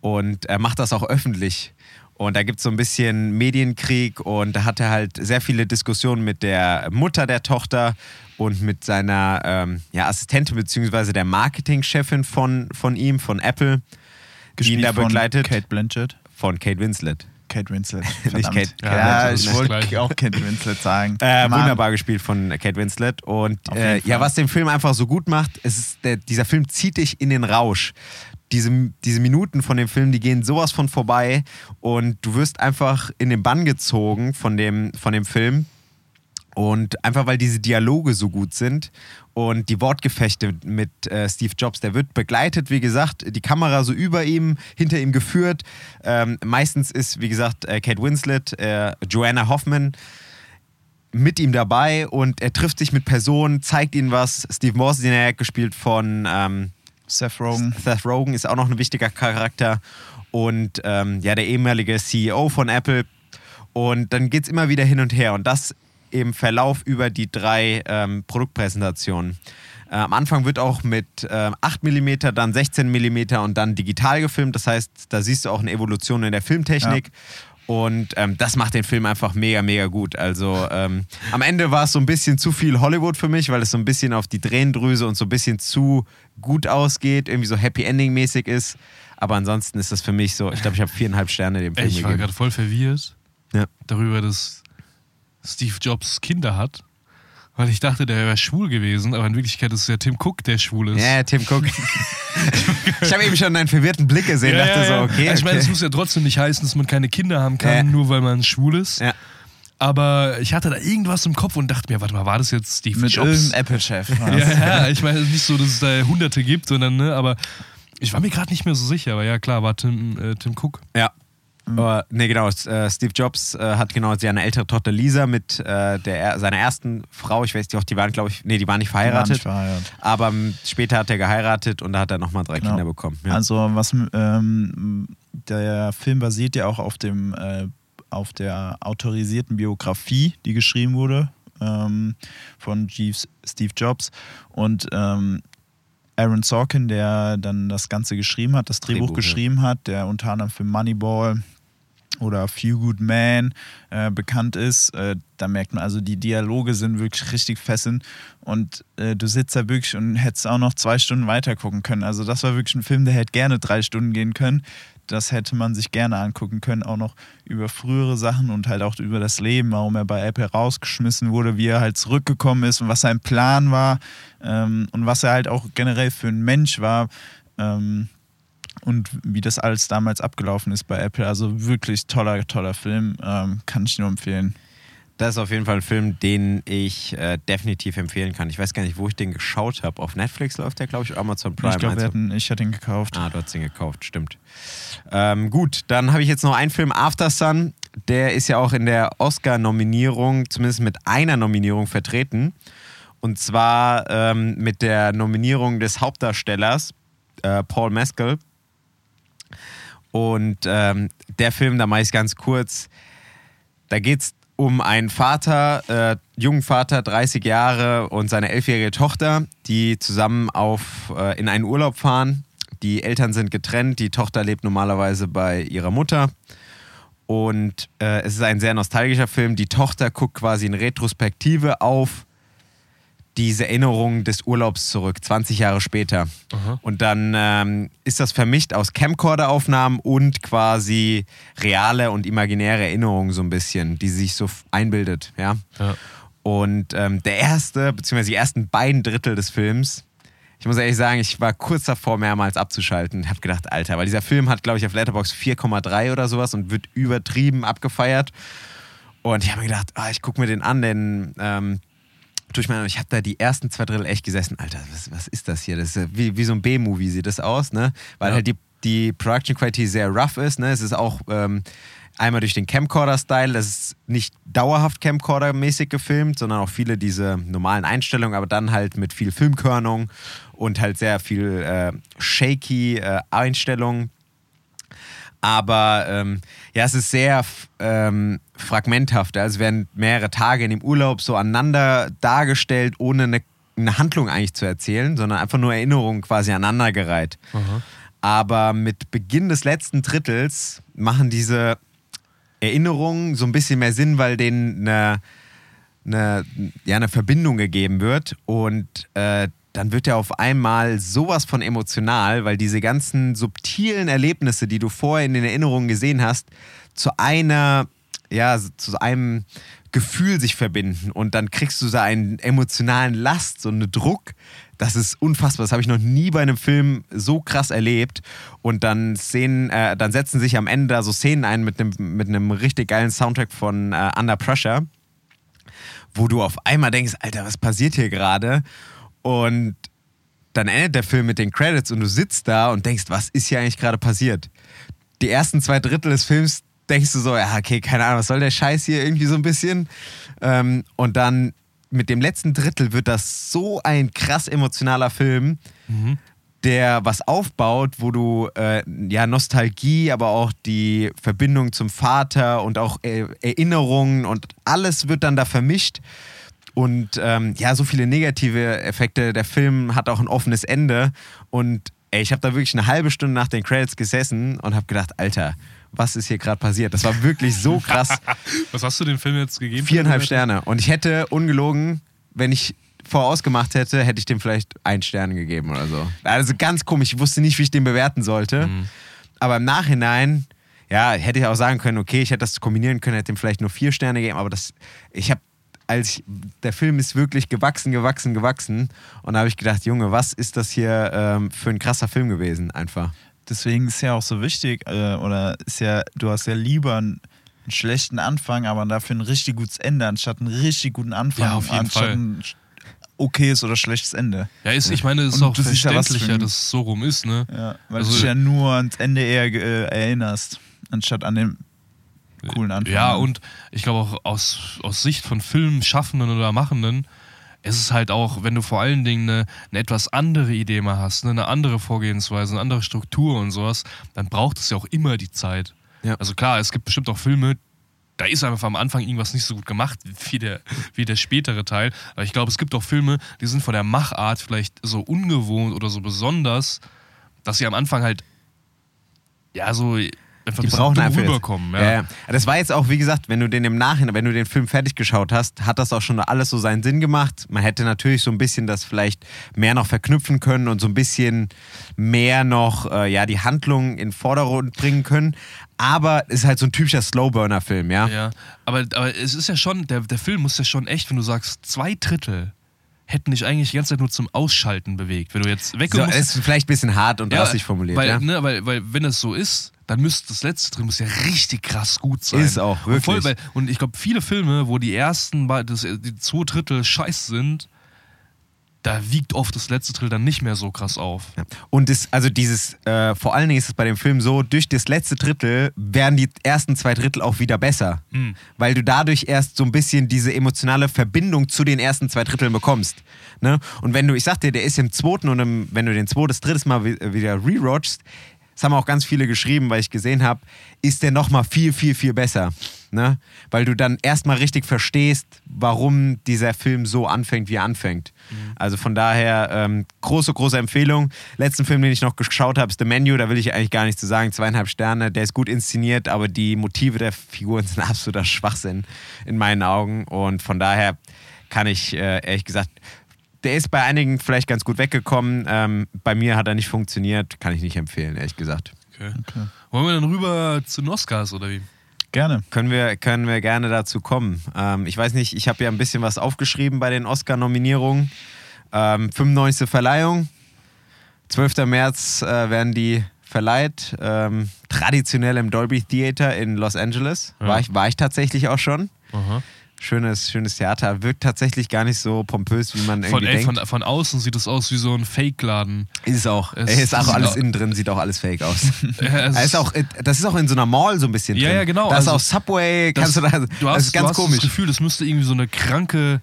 Und er macht das auch öffentlich. Und da gibt es so ein bisschen Medienkrieg und da hat er halt sehr viele Diskussionen mit der Mutter der Tochter und mit seiner ähm, ja, Assistentin beziehungsweise der Marketingchefin von, von ihm, von Apple, die ihn da von begleitet. Kate Blanchett. Von Kate Winslet. Kate Winslet. Nicht verdammt. Kate- Ja, Ja, ich wollte auch Kate Winslet sagen. Äh, wunderbar gespielt von Kate Winslet. Und äh, ja, was den Film einfach so gut macht, ist der, dieser Film zieht dich in den Rausch. Diese, diese Minuten von dem Film, die gehen sowas von vorbei und du wirst einfach in den Bann gezogen von dem, von dem Film. Und einfach weil diese Dialoge so gut sind und die Wortgefechte mit äh, Steve Jobs, der wird begleitet, wie gesagt, die Kamera so über ihm, hinter ihm geführt. Ähm, meistens ist, wie gesagt, äh, Kate Winslet, äh, Joanna Hoffman mit ihm dabei und er trifft sich mit Personen, zeigt ihnen was. Steve Morse, den er gespielt von ähm, Seth Rogen. Seth Rogen, ist auch noch ein wichtiger Charakter. Und ähm, ja, der ehemalige CEO von Apple. Und dann geht es immer wieder hin und her. Und das im Verlauf über die drei ähm, Produktpräsentationen. Äh, am Anfang wird auch mit äh, 8 mm, dann 16 mm und dann digital gefilmt. Das heißt, da siehst du auch eine Evolution in der Filmtechnik. Und ähm, das macht den Film einfach mega, mega gut. Also ähm, am Ende war es so ein bisschen zu viel Hollywood für mich, weil es so ein bisschen auf die Tränendrüse und so ein bisschen zu gut ausgeht, irgendwie so Happy Ending-mäßig ist. Aber ansonsten ist das für mich so, ich glaube, ich habe viereinhalb Sterne dem Film ich war gerade voll verwirrt Ja. darüber, dass Steve Jobs Kinder hat. Weil ich dachte, der wäre schwul gewesen, aber in Wirklichkeit ist es ja Tim Cook, der schwul ist. Ja, Tim Cook. ich habe eben schon deinen verwirrten Blick gesehen, Ja, dachte ja, so, okay. Also ich meine, es okay. muss ja trotzdem nicht heißen, dass man keine Kinder haben kann, Ja. nur weil man schwul ist. Ja. Aber ich hatte da irgendwas im Kopf und dachte mir, warte mal, war das jetzt Steve Mit Jobs? irgendeinem Apple-Chef. Ja, ja, ich meine, es ist nicht so, dass es da Hunderte gibt, sondern, ne, aber ich war mir gerade nicht mehr so sicher. Aber ja, klar, war Tim, äh, Tim Cook. Ja. Aber, nee, genau. äh, Steve Jobs äh, hat genau seine ältere Tochter Lisa mit äh, der, seiner ersten Frau, ich weiß nicht, auch die waren, glaube ich, nee, die waren nicht verheiratet. nicht verheiratet. Aber ähm, später hat er geheiratet und da hat er nochmal drei Genau. Kinder bekommen. Ja. Also was ähm, der Film basiert ja auch auf dem äh, auf der autorisierten Biografie, die geschrieben wurde ähm, von Jeeves, Steve Jobs und ähm, Aaron Sorkin, der dann das Ganze geschrieben hat, das Drehbuch, Drehbuch, ja. geschrieben hat, der unter anderem für Moneyball oder Few Good Man äh, bekannt ist. Äh, da merkt man also, die Dialoge sind wirklich richtig fesselnd und äh, du sitzt da wirklich und hättest auch noch zwei Stunden weiter gucken können. Also das war wirklich ein Film, der hätte gerne drei Stunden gehen können. Das hätte man sich gerne angucken können, auch noch über frühere Sachen und halt auch über das Leben, warum er bei Apple rausgeschmissen wurde, wie er halt zurückgekommen ist und was sein Plan war ähm, und was er halt auch generell für ein Mensch war. Ähm, und wie das alles damals abgelaufen ist bei Apple. Also wirklich toller, toller Film. Ähm, kann ich nur empfehlen. Das ist auf jeden Fall ein Film, den ich äh, definitiv empfehlen kann. Ich weiß gar nicht, wo ich den geschaut habe. Auf Netflix läuft der, glaube ich, Amazon Prime. ich glaube, ich hatte ihn gekauft. Ah, du hast ihn gekauft, stimmt. Ähm, gut, dann habe ich jetzt noch einen Film, After Sun. Der ist ja auch in der Oscar-Nominierung, zumindest mit einer Nominierung vertreten. Und zwar ähm, mit der Nominierung des Hauptdarstellers, äh, Paul Mescal. Und ähm, der Film, da mache ich es ganz kurz, da geht es um einen Vater, äh, jungen Vater, 30 Jahre und seine elfjährige Tochter, die zusammen auf, äh, in einen Urlaub fahren. Die Eltern sind getrennt, die Tochter lebt normalerweise bei ihrer Mutter. Und äh, es ist ein sehr nostalgischer Film. Die Tochter guckt quasi in Retrospektive auf diese Erinnerungen des Urlaubs zurück, 20 Jahre später. Aha. Und dann ähm, ist das vermischt aus Camcorder-Aufnahmen und quasi reale und imaginäre Erinnerungen so ein bisschen, die sich so einbildet, ja. Ja. Und ähm, der erste, beziehungsweise die ersten beiden Drittel des Films, ich muss ehrlich sagen, ich war kurz davor, mehrmals abzuschalten. Ich habe gedacht, Alter, weil dieser Film hat, glaube ich, auf Letterboxd 4,3 oder sowas und wird übertrieben abgefeiert. Und ich habe mir gedacht, ah, ich gucke mir den an, denn ähm, durch meine, ich habe da die ersten zwei Drittel echt gesessen. Alter, was, was ist das hier? Das ist wie, wie so ein B-Movie sieht das aus, ne? Weil Ja. halt die, die Production Quality sehr rough ist, ne? Es ist auch ähm, einmal durch den Camcorder-Style, das ist nicht dauerhaft Camcorder-mäßig gefilmt, sondern auch viele diese normalen Einstellungen, aber dann halt mit viel Filmkörnung und halt sehr viel äh, shaky äh, Einstellungen. Aber ähm, ja, es ist sehr ähm, fragmenthaft. Also werden mehrere Tage in dem Urlaub so aneinander dargestellt, ohne eine, eine Handlung eigentlich zu erzählen, sondern einfach nur Erinnerungen quasi aneinandergereiht. Aber mit Beginn des letzten Drittels machen diese Erinnerungen so ein bisschen mehr Sinn, weil denen eine, eine, ja, eine Verbindung gegeben wird. Und äh, dann wird er auf einmal sowas von emotional, weil diese ganzen subtilen Erlebnisse, die du vorher in den Erinnerungen gesehen hast, zu einer, ja, zu einem Gefühl sich verbinden. Und dann kriegst du so einen emotionalen Last, so einen Druck. Das ist unfassbar. Das habe ich noch nie bei einem Film so krass erlebt. Und dann Szenen, äh, dann setzen sich am Ende da so Szenen ein mit einem, mit einem richtig geilen Soundtrack von äh, Under Pressure wo du auf einmal denkst, Alter, was passiert hier gerade? Und dann endet der Film mit den Credits und du sitzt da und denkst, was ist hier eigentlich gerade passiert? Die ersten zwei Drittel des Films denkst du so, ja, okay, keine Ahnung, was soll der Scheiß hier irgendwie so ein bisschen? Ähm, und dann mit dem letzten Drittel wird das so ein krass emotionaler Film, der was aufbaut, wo du äh, ja Nostalgie, aber auch die Verbindung zum Vater und auch äh, Erinnerungen und alles wird dann da vermischt. Und ähm, ja, so viele negative Effekte. Der Film hat auch ein offenes Ende. Und ey, ich habe da wirklich eine halbe Stunde nach den Credits gesessen und habe gedacht, Alter, was ist hier gerade passiert? Das war wirklich so krass. Was hast du dem Film jetzt gegeben? Viereinhalb Sterne. Und ich hätte ungelogen, wenn ich vorausgemacht hätte, hätte ich dem vielleicht ein Stern gegeben oder so. Also ganz komisch. Ich wusste nicht, wie ich den bewerten sollte. Aber im Nachhinein, ja, hätte ich auch sagen können, okay, ich hätte das kombinieren können, hätte ihm vielleicht nur vier Sterne gegeben. Aber das, ich habe, als ich, der Film ist wirklich gewachsen, gewachsen, gewachsen. Und da habe ich gedacht, Junge, was ist das hier ähm, für ein krasser Film gewesen, einfach. Deswegen ist ja auch so wichtig, äh, oder ist ja, du hast ja lieber einen, einen schlechten Anfang, aber dafür ein richtig gutes Ende, anstatt einen richtig guten Anfang, Ja, auf jeden anstatt Fall. ein okayes oder schlechtes Ende. Ja, ist, ich meine, es ist Und auch ja, verständlicher, ein- dass es so rum ist, ne? Ja, weil Also- du dich ja nur ans Ende eher äh, erinnerst, anstatt an den coolen Anfang. Ja, und ich glaube auch aus, aus Sicht von Filmschaffenden oder Machenden, es ist halt auch, wenn du vor allen Dingen eine, eine etwas andere Idee mal hast, ne, eine andere Vorgehensweise, eine andere Struktur und sowas, dann braucht es ja auch immer die Zeit. Ja. Also klar, es gibt bestimmt auch Filme, da ist einfach am Anfang irgendwas nicht so gut gemacht wie der, wie der spätere Teil. Aber ich glaube, es gibt auch Filme, die sind von der Machart vielleicht so ungewohnt oder so besonders, dass sie am Anfang halt ja so einfach Die brauchen einfach rüberkommen. Ja. Ja. Das war jetzt auch, wie gesagt, wenn du den im Nachhinein, wenn du den Film fertig geschaut hast, hat das auch schon alles so seinen Sinn gemacht. Man hätte natürlich so ein bisschen das vielleicht mehr noch verknüpfen können und so ein bisschen mehr noch äh, ja, die Handlung in den Vordergrund bringen können. Aber es ist halt so ein typischer Slowburner-Film, ja? Ja, aber, aber es ist ja schon, der, der Film muss ja schon echt, wenn du sagst, zwei Drittel hätten dich eigentlich die ganze Zeit nur zum Ausschalten bewegt. Wenn du jetzt So, wegkommst. es ist vielleicht ein bisschen hart und drastisch formuliert, weil, ja? ne, weil, weil, wenn das so ist, dann müsste das letzte drin muss ja richtig krass gut sein. Ist auch, Und, voll, wirklich. weil, und ich glaube, viele Filme, wo die ersten, das, die zwei Drittel scheiß sind, da wiegt oft das letzte Drittel dann nicht mehr so krass auf. Ja. Und das, also dieses, äh, vor allen Dingen ist es bei dem Film so, durch das letzte Drittel werden die ersten zwei Drittel auch wieder besser. Hm. Weil du dadurch erst so ein bisschen diese emotionale Verbindung zu den ersten zwei Dritteln bekommst. Ne? Und wenn du, ich sag dir, der ist im zweiten und im, wenn du den zweites, drittes Mal wi- wieder rewatchst, das haben auch ganz viele geschrieben, weil ich gesehen habe, ist der nochmal viel, viel, viel besser. Ne? Weil du dann erstmal richtig verstehst, warum dieser Film so anfängt, wie er anfängt. Mhm. Also von daher, ähm, große, große Empfehlung. Letzten Film, den ich noch geschaut habe, ist The Menu. Da will ich eigentlich gar nichts zu sagen. Zweieinhalb Sterne. Der ist gut inszeniert, aber die Motive der Figuren sind absoluter Schwachsinn in meinen Augen. Und von daher kann ich äh, ehrlich gesagt der ist bei einigen vielleicht ganz gut weggekommen. Ähm, bei mir hat er nicht funktioniert. Kann ich nicht empfehlen, ehrlich gesagt. Okay. okay. Wollen wir dann rüber zu den Oscars oder wie? Gerne. Können wir, können wir gerne dazu kommen. Ähm, ich weiß nicht, ich habe ja ein bisschen was aufgeschrieben bei den Oscar-Nominierungen. Ähm, 95. Verleihung. 12. März äh, werden die verleiht. Ähm, traditionell im Dolby Theater in Los Angeles. Ja. War, ich, war ich tatsächlich auch schon. Aha schönes, schönes Theater. Wirkt tatsächlich gar nicht so pompös, wie man irgendwie von, ey, denkt. Von, von außen sieht es aus wie so ein Fake-Laden. Ist es auch. Es, ist auch alles innen drin, sieht auch alles fake aus. ja, ist auch, das ist auch in so einer Mall so ein bisschen drin. Ja, ja, genau. Da ist also, auch Subway, kannst das, du da, du hast, das ist ganz du hast komisch. das Gefühl, das müsste irgendwie so eine kranke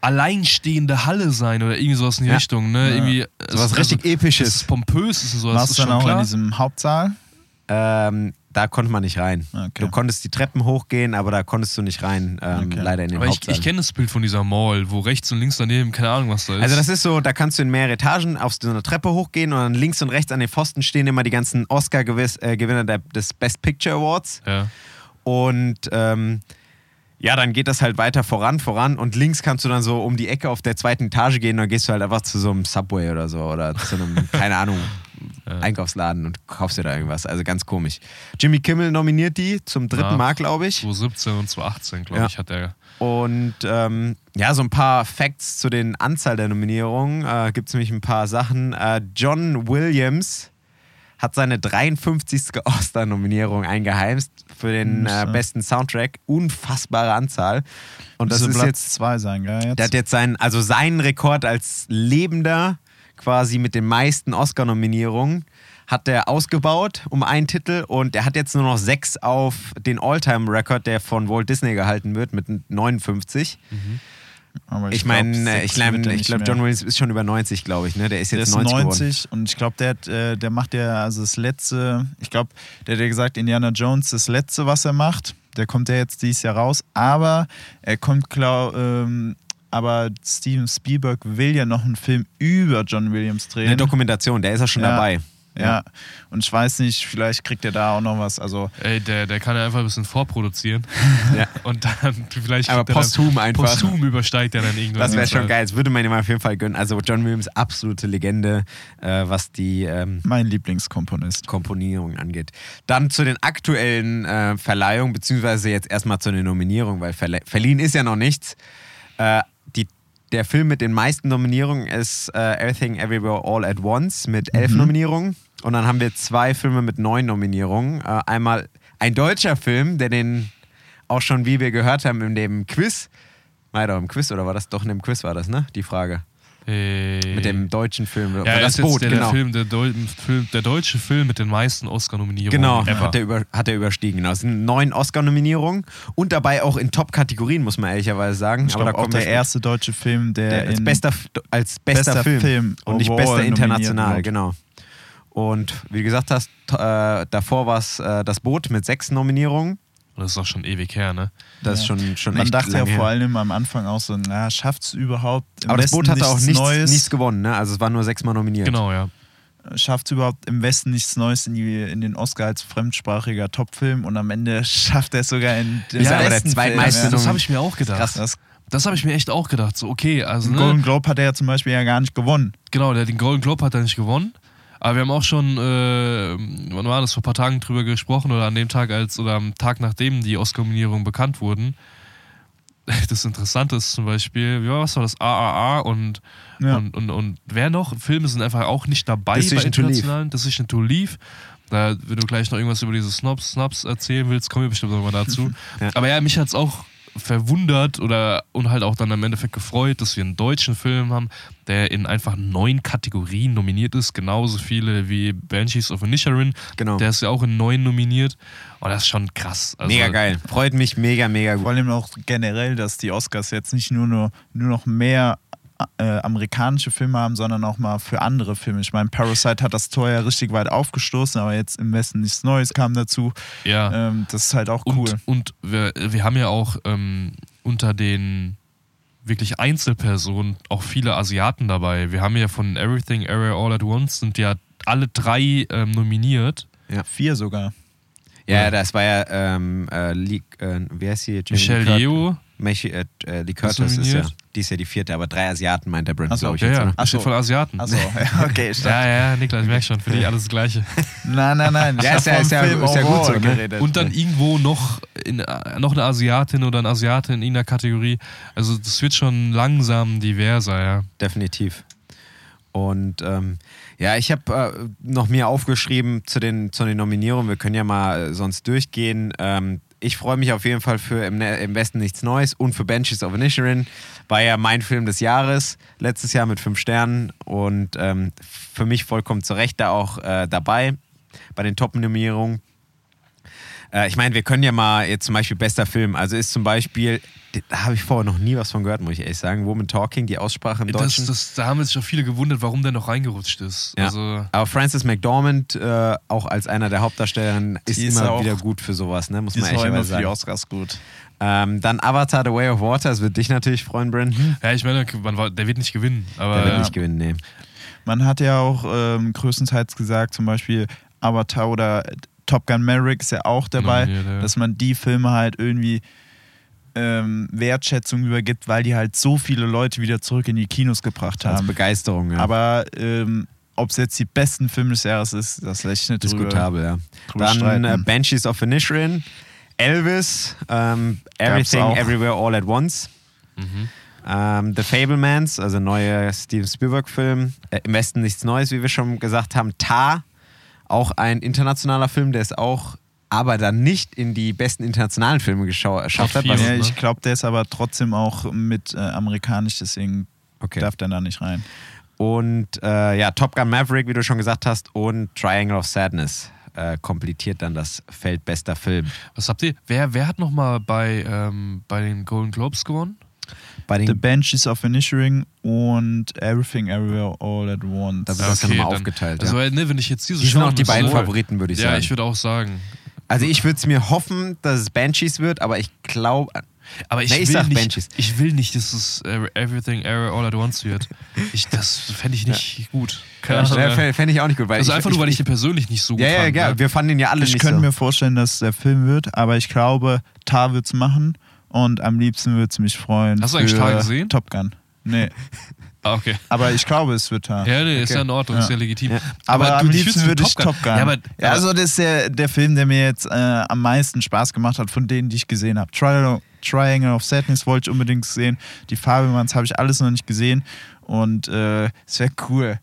alleinstehende Halle sein oder irgendwie sowas in die ja. Richtung. Ne? Ja. Irgendwie, so was richtig also, Episches. Das pompös ist und sowas. Warst du dann auch klar? in diesem Hauptsaal? Ähm, da konnte man nicht rein. Okay. Du konntest die Treppen hochgehen, aber da konntest du nicht rein, ähm, okay. leider in den aber Hauptsaal. Ich, ich kenne das Bild von dieser Mall, wo rechts und links daneben, keine Ahnung, was da ist. Also das ist so, da kannst du in mehrere Etagen auf so eine Treppe hochgehen und dann links und rechts an den Pfosten stehen immer die ganzen Oscar-Gewinner äh, des Best Picture Awards. Ja. Und ähm, ja, dann geht das halt weiter voran, voran und links kannst du dann so um die Ecke auf der zweiten Etage gehen und dann gehst du halt einfach zu so einem Subway oder so oder zu einem, keine Ahnung, ja. Einkaufsladen und kaufst dir da irgendwas. Also ganz komisch. Jimmy Kimmel nominiert die zum dritten ja, Mal, glaube ich. 2017 und 2018, glaube ja. ich, hat er. Und ähm, ja, so ein paar Facts zu den Anzahl der Nominierungen. Äh, Gibt es nämlich ein paar Sachen. Äh, John Williams hat seine 53. Oscar-Nominierung eingeheimst für den äh, besten Soundtrack. Unfassbare Anzahl. Und das, ist Platz jetzt zwei sein, gell? Jetzt? Der hat jetzt seinen, also seinen Rekord als Lebender quasi mit den meisten Oscar-Nominierungen hat der ausgebaut um einen Titel und er hat jetzt nur noch sechs auf den All-Time-Record, der von Walt Disney gehalten wird, mit 59. Mhm. Aber ich, ich meine, ich glaube, glaub, John Williams ist schon über 90, glaube ich. Ne? Der ist jetzt der ist 90, 90 geworden. und ich glaube, der, äh, der macht ja also das letzte, ich glaube, der hat ja gesagt, Indiana Jones das letzte, was er macht. Der kommt ja jetzt dieses Jahr raus, aber er kommt, glaub, ähm, aber Steven Spielberg will ja noch einen Film über John Williams drehen. Eine Dokumentation, der ist ja schon ja. dabei. Ja. Und ich weiß nicht, vielleicht kriegt er da auch noch was. Also Ey, der, der kann ja einfach ein bisschen vorproduzieren. ja. Und dann vielleicht. Aber posthum dann, einfach. Posthum übersteigt er dann irgendwas. Das wäre schon geil. Das würde man ihm auf jeden Fall gönnen. Also John Williams, absolute Legende, äh, was die. Ähm, mein Lieblingskomponist. Komponierung angeht. Dann zu den aktuellen äh, Verleihungen, beziehungsweise jetzt erstmal zu den Nominierungen, weil verliehen ist ja noch nichts. Äh, die der Film mit den meisten Nominierungen ist uh, Everything Everywhere All at Once mit elf mhm. Nominierungen. Und dann haben wir zwei Filme mit neun Nominierungen. Uh, einmal ein deutscher Film, der den auch schon, wie wir gehört haben, in dem Quiz, leider im Quiz, oder war das doch in dem Quiz, war das, ne? Die Frage. Äh, mit dem deutschen Film. Ja, das Boot, der, genau. Der, Film, der, Deu Film, der, deutsche Film mit den meisten Oscar-Nominierungen. Genau, hat er, über, hat er überstiegen. Genau. Es sind neun Oscar-Nominierungen und dabei auch in Top-Kategorien, muss man ehrlicherweise sagen. Ich glaube auch der erste deutsche Film, der, der als, bester, als bester, bester Film, Film, und nicht bester international, genau. Und wie gesagt hast, äh, davor war es äh, das Boot mit sechs Nominierungen. Und das ist auch schon ewig her, ne? Das ist schon, schon Man echt dachte ja vor allem am Anfang auch so, na, schafft es überhaupt? Im Aber Westen das Boot hatte auch nichts, Neues. nichts gewonnen, ne? Also es war nur sechsmal nominiert. Genau, ja. Schafft es überhaupt im Westen nichts Neues in, die, in den Oscar als fremdsprachiger Topfilm und am Ende schafft er es sogar in den ja, aber der zweitmeiste. Ja. Das habe ich mir auch gedacht. Krass. Das, das habe ich mir echt auch gedacht. So, okay, also. Den ne? Golden Globe hat er ja zum Beispiel ja gar nicht gewonnen. Genau, der, den Golden Globe hat er nicht gewonnen. Aber wir haben auch schon, äh, wann war das, vor ein paar Tagen drüber gesprochen oder an dem Tag als oder am Tag nachdem die Oscar-Nominierungen bekannt wurden. Das Interessante ist zum Beispiel, ja, was war das? AAA und, ja. und, und, und wer noch? Filme sind einfach auch nicht dabei Decision bei internationalen. Decision to Leave. Da, wenn du gleich noch irgendwas über diese Snobs, Snobs erzählen willst, kommen wir bestimmt nochmal dazu. ja. Aber ja, mich hat es auch verwundert oder und halt auch dann im Endeffekt gefreut, dass wir einen deutschen Film haben, der in einfach neun Kategorien nominiert ist, genauso viele wie Banshees of Inisherin. Genau. Der ist ja auch in neun nominiert. Und das ist schon krass. Also mega geil. Freut mich mega, mega gut. Vor allem auch generell, dass die Oscars jetzt nicht nur, nur, nur noch mehr äh, amerikanische Filme haben, sondern auch mal für andere Filme. Ich meine, Parasite hat das Tor ja richtig weit aufgestoßen, aber jetzt im Westen nichts Neues kam dazu. Ja. Ähm, das ist halt auch cool. Und, und wir, wir haben ja auch ähm, unter den wirklich Einzelpersonen auch viele Asiaten dabei. Wir haben ja von Everything Area All at Once sind ja alle drei ähm, nominiert. Vier sogar. Ja, das war ja, ähm, äh, Lee, äh, wie heißt sie? Jamie Michelle Yeoh. Michi- äh, äh, Lee Ist Curtis ist ja, nominiert. die ist ja die vierte, aber drei Asiaten meint der Brent, so, glaube ich. Ja, jetzt, ja, oder? Ach so. von Asiaten. Achso, ja, okay. Ich Ja, ja, ja, Niklas, ich merke schon, für dich alles das Gleiche. Nein, nein, nein. Ja, ist ja- ist ja- ist ja gut so, ne? geredet. Und dann irgendwo noch, in, äh, noch eine Asiatin oder ein Asiate in irgendeiner Kategorie. Also das wird schon langsam diverser, ja. Definitiv. Und ähm, ja, ich habe äh, noch mir aufgeschrieben zu den, zu den Nominierungen. Wir können ja mal äh, sonst durchgehen. Ähm, ich freue mich auf jeden Fall für im, Ne- im Westen nichts Neues und für Benches of Inisherin. War ja mein Film des Jahres, letztes Jahr mit fünf Sternen und ähm, für mich vollkommen zu Recht da auch äh, dabei bei den Top-Nominierungen. Äh, ich meine, wir können ja mal jetzt zum Beispiel bester Film. Also ist zum Beispiel, da habe ich vorher noch nie was von gehört, muss ich ehrlich sagen. Woman Talking, die Aussprache im Das, Deutschen. das, da haben sich schon viele gewundert, warum der noch reingerutscht ist. Ja. Also, Aber Frances McDormand, äh, auch als einer der Hauptdarstellerinnen, ist, ist immer auch- wieder gut für sowas, ne? muss man auch immer ehrlicherweise für die sagen. Oscars gut. Ähm, dann Avatar The Way of Water, das wird dich natürlich freuen, Brandon. ja, ich meine, man der wird nicht gewinnen. Aber Der wird ja. nicht gewinnen, nee. Man hat ja auch ähm, größtenteils gesagt, zum Beispiel Avatar oder Top Gun Maverick ist ja auch dabei, Nominiert, ja. dass man die Filme halt irgendwie ähm, Wertschätzung übergibt, weil die halt so viele Leute wieder zurück in die Kinos gebracht Als haben. Begeisterung, ja. Aber ähm, ob es jetzt die besten Filme des Jahres ist, das lässt nicht drüber, Diskutabel, ja. drüber Dann äh, Banshees of Inisherin, Elvis, ähm, Everything. Everywhere All at Once. Mhm. Ähm, The Fablemans, also neuer Steven Spielberg-Film. Äh, Im Westen nichts Neues, wie wir schon gesagt haben. Tar, auch ein internationaler Film, der es auch, aber dann nicht in die besten internationalen Filme geschafft hat. Was, Ja, ne? ich glaube, der ist aber trotzdem auch mit äh, amerikanisch, deswegen okay. darf der da nicht rein. Und äh, ja, Top Gun Maverick, wie du schon gesagt hast, und Triangle of Sadness äh, komplettiert dann das Feld bester Film. was habt ihr? Wer, wer hat nochmal bei, ähm, bei den Golden Globes gewonnen? Bei The den Banshees of Inisherin und Everything Everywhere All at Once. Da wird das ja Okay, nochmal aufgeteilt. Also, ja. ne, wenn ich jetzt diese Die sind auch die beiden Favoriten, würde ich Ja, sagen. ich würde auch sagen. also ich würde es mir hoffen, dass es Banshees wird, aber ich glaube, Aber ich, Nee, ich will nicht, Banshees. ich will nicht, dass es Everything Every All at Once wird. Ich, das fände ich nicht gut. Keine Ahnung, ja, ja. fände ich auch nicht gut. Weil Also ich, einfach nur, weil ich den persönlich nicht so gut Ja, ja, fand. ja, ne? wir fanden ihn ja alle ich nicht könnte so. mir vorstellen, dass es der Film wird, aber ich glaube, Tar wird es machen und am liebsten würde es mich freuen. Hast du eigentlich Tar gesehen? Top Gun. Nee, Ah, okay. aber ich glaube, es wird Tar. Ja, nee, ist ja in Ordnung, Ja. ist ja legitim. Ja. Aber, am du- liebsten würde ich Top Gun. Ja, aber, Ja, also das ist der, der Film, der mir jetzt äh, am meisten Spaß gemacht hat, von denen, die ich gesehen habe. Triangle, Triangle of Sadness wollte ich unbedingt sehen. Die Fabelmanns habe ich alles noch nicht gesehen. Und äh, es wäre cool.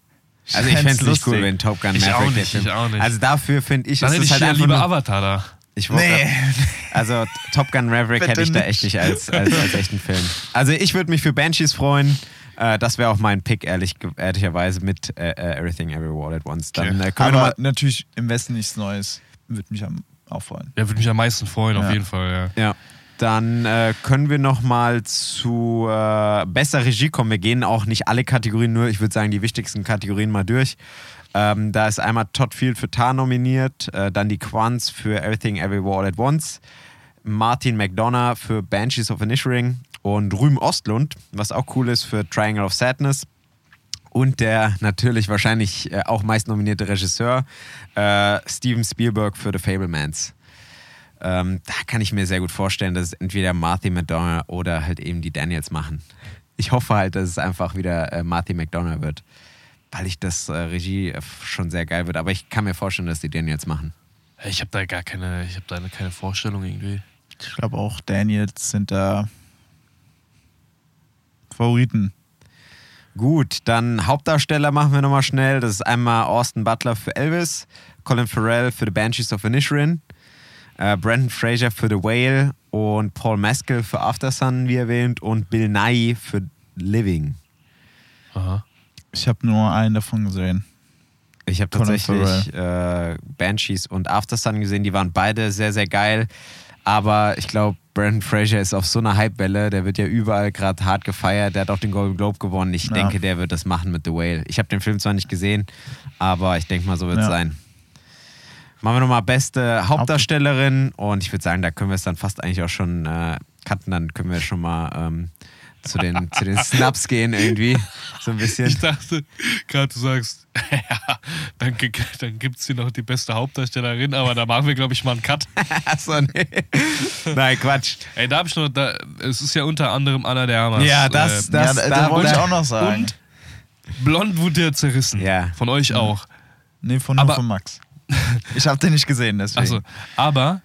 Also ich fände es nicht cool, wenn Top Gun Ich Maverick auch der nicht, Film. ich auch nicht. Also dafür finde ich, dann ist hätte es ich halt ja einfach lieber Avatar da. Ich wollte Nee. grad- Also Top Gun Maverick hätte ich da echt nicht als, als, als echten Film. Also ich würde mich für Banshees freuen. Äh, das wäre auch mein Pick, ehrlich, ehrlicherweise, mit äh, äh, Everything Everywhere at Once. Dann Okay. äh, können wir Aber noch mal, natürlich im Westen nichts Neues. Würde mich am, auch freuen. Ja, würde mich am meisten freuen, auf Ja. jeden Fall, ja. ja. Dann äh, können wir noch mal zu äh, besser Regie kommen. Wir gehen auch nicht alle Kategorien, nur ich würde sagen die wichtigsten Kategorien mal durch. Ähm, da ist einmal Todd Field für Tar nominiert, äh, dann die Quants für Everything Everywhere All at Once, Martin McDonough für Banshees of Inisherin und Rühm Ostlund, was auch cool ist, für Triangle of Sadness. Und der natürlich wahrscheinlich äh, auch meist nominierte Regisseur, äh, Steven Spielberg für The Fablemans. Ähm, da kann ich mir sehr gut vorstellen, dass es entweder Martin McDonough oder halt eben die Daniels machen. Ich hoffe halt, dass es einfach wieder äh, Martin McDonough wird, weil ich das äh, Regie äh, schon sehr geil wird. Aber ich kann mir vorstellen, dass die Daniels machen. Ich habe da gar keine, ich habe da keine Vorstellung irgendwie. Ich glaube auch Daniels sind da Favoriten. Gut, dann Hauptdarsteller machen wir nochmal schnell. Das ist einmal Austin Butler für Elvis, Colin Farrell für The Banshees of Inisherin, äh, Brandon Fraser für The Whale und Paul Mescal für After Sun, wie erwähnt, und Bill Nye für Living. Aha. Ich habe nur einen davon gesehen. Ich habe tatsächlich äh, Banshees und After Sun gesehen. Die waren beide sehr, sehr geil. Aber ich glaube, Brandon Fraser ist auf so einer Hypewelle, der wird ja überall gerade hart gefeiert, der hat auch den Golden Globe gewonnen. Ich Ja. denke, der wird das machen mit The Whale. Ich habe den Film zwar nicht gesehen, aber ich denke mal, so wird es Ja. sein. Machen wir nochmal beste Hauptdarstellerin und ich würde sagen, da können wir es dann fast eigentlich auch schon äh, cutten, dann können wir schon mal ähm, zu, den, zu den Snaps gehen irgendwie. So ein bisschen. Ich dachte, gerade du sagst, ja, dann, dann gibt es hier noch die beste Hauptdarstellerin, aber da machen wir, glaube ich, mal einen Cut. Achso, nee. Nein, Quatsch. Ey, da habe ich noch, da, es ist ja unter anderem Anna de Armas. Ja, das- Äh, das- ja, da, da- wollte ich auch noch sagen. und Blond wurde ja zerrissen. Ja. Von euch auch. nee, von, Aber- von Max. Ich habe den nicht gesehen, deswegen. Also, aber,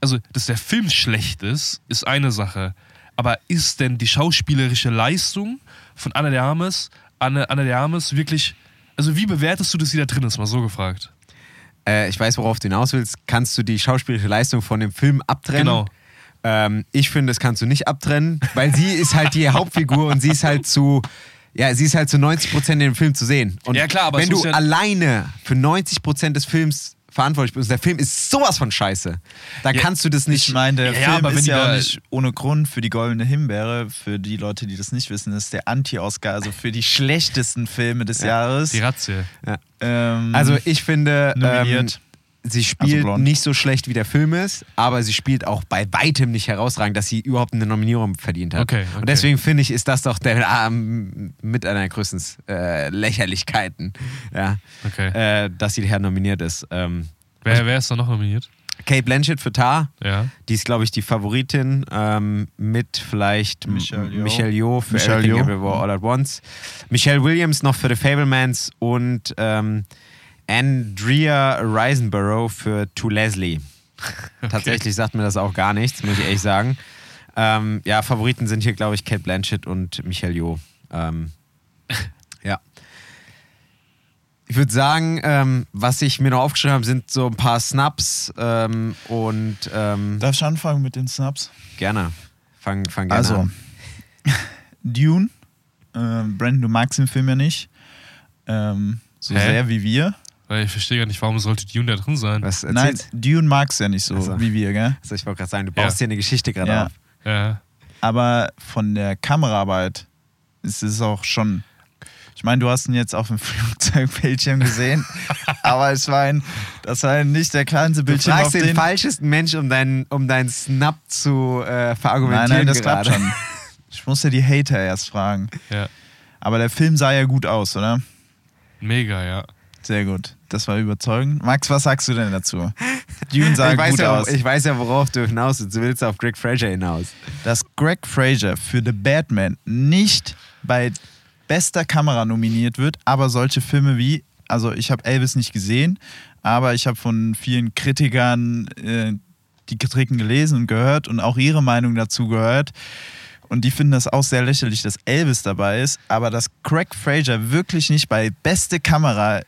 also, dass der Film schlecht ist, ist eine Sache. Aber ist denn die schauspielerische Leistung von Anna de Armas, Anna, Anna de Armas wirklich, also wie bewertest du, dass sie da drin ist, mal so gefragt? Äh, ich weiß, worauf du hinaus willst. Kannst du die schauspielerische Leistung von dem Film abtrennen? Genau. Ähm, ich finde, das kannst du nicht abtrennen, weil sie ist halt die Hauptfigur und sie ist halt zu, ja, sie ist halt zu 90 Prozent in dem Film zu sehen. Und Ja, klar, aber wenn du ja- alleine für 90 Prozent des Films verantwortlich bist, und der Film ist sowas von scheiße, da Ja, kannst du das nicht. ich meine, der Ja, ja, Film aber wenn ist ja auch nicht ohne Grund für die Goldene Himbeere. Für die Leute, die das nicht wissen, ist der Anti-Oscar, also für die schlechtesten Filme des Jahres. Die Ratze. Ähm, also ich finde, ähm, nominiert. Sie spielt Also nicht so schlecht, wie der Film ist, aber sie spielt auch bei weitem nicht herausragend, dass sie überhaupt eine Nominierung verdient hat. Okay, okay. Und deswegen finde ich, ist das doch der, ähm, mit einer der größten äh, Lächerlichkeiten, ja, Okay. äh, dass sie her nominiert ist. Ähm, Wer, wer ist da noch nominiert? Kate Blanchett für Tar, Ja. die ist, glaube ich, die Favoritin, ähm, mit vielleicht. Michelle Yeoh für Michelle Everything Yeoh. Everywhere All at Once. Michelle Williams noch für The Fablemans und ähm, Andrea Risenborough für To Leslie. Tatsächlich sagt mir das auch gar nichts, muss ich ehrlich sagen. Ähm, ja, Favoriten sind hier, glaube ich, Kate Blanchett und Michelle Yeoh. Ähm, ja. Ich würde sagen, ähm, was ich mir noch aufgeschrieben habe, sind so ein paar Snaps ähm, und ähm, Darf ich anfangen mit den Snaps? gerne. Fang, fang gerne Also, an. Dune. Äh, Brandon, du magst den Film ja nicht. Ähm, so Hä? sehr wie wir. Weil ich verstehe gar nicht, warum sollte Dune da drin sein? Was Nein, erzählst Dune magst du ja nicht so Ach so. wie wir, gell? Also ich wollte gerade sagen, du baust Ja. hier eine Geschichte gerade Ja. auf. Ja. Aber von der Kameraarbeit ist es auch schon. Ich meine, du hast ihn jetzt auf dem Flugzeugbildschirm gesehen, aber es war ein, das war nicht der kleinste Du Bildschirm fragst auf den den. falschesten Mensch, um deinen um deinen Snap zu äh, verargumentieren Nein, nein, das gerade. klappt schon. Ich musste die Hater erst fragen. ja. Aber der Film sah ja gut aus, oder? Mega, ja. Sehr gut. Das war überzeugend. Max, was sagst du denn dazu? Dune sah Ich weiß, gut ja, aus. ich weiß ja, worauf du hinaus willst. Du willst auf Greg Fraser hinaus. dass Greg Fraser für The Batman nicht bei bester Kamera nominiert wird, aber solche Filme wie, also ich habe Elvis nicht gesehen, aber ich habe von vielen Kritikern äh, die Kritiken gelesen und gehört und auch ihre Meinung dazu gehört. Und die finden das auch sehr lächerlich, dass Elvis dabei ist, aber dass Craig Fraser wirklich nicht bei beste Kamera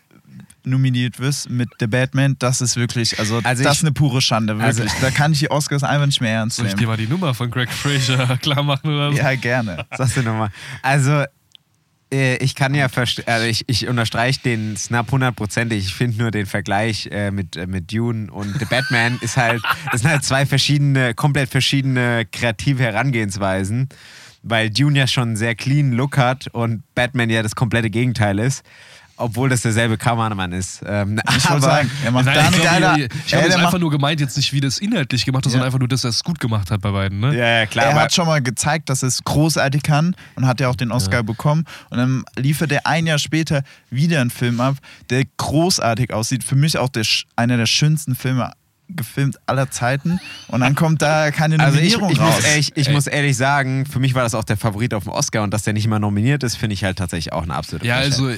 nominiert wird mit The Batman, das ist wirklich, also, Also das ist eine pure Schande, also- wirklich. da kann ich die Oscars einfach nicht mehr ernst Soll ich dir nehmen. mal die Nummer von Greg Fraser klar machen oder so? Ja, gerne. Sagst du nochmal. Also, äh, ich kann ja verstehen, also ich, ich unterstreiche den Snap hundertprozentig. Ich finde nur den Vergleich äh, mit, äh, mit Dune und The Batman ist halt, das sind halt zwei verschiedene, komplett verschiedene kreative Herangehensweisen, weil Dune ja schon einen sehr clean Look hat und Batman ja das komplette Gegenteil ist. Obwohl das derselbe Kameramann ist. Ähm, Ich wollte sagen, er macht Nein, da ich habe einfach nur gemeint, jetzt nicht, wie das inhaltlich gemacht hat, sondern Ja. einfach nur, dass er es gut gemacht hat bei beiden, ne? ja, ja, klar. er hat schon mal gezeigt, dass er es großartig kann und hat ja auch den Oscar bekommen. Und dann liefert er ein Jahr später wieder einen Film ab, der großartig aussieht. Für mich auch der, einer der schönsten Filme gefilmt aller Zeiten. Und dann kommt da keine Also ich, Nominierung ich, raus. muss ehrlich, ich Ey. muss ehrlich sagen, für mich war das auch der Favorit auf dem Oscar und dass der nicht mal nominiert ist, finde ich halt tatsächlich auch eine absolute Ja, Frechheit. also äh,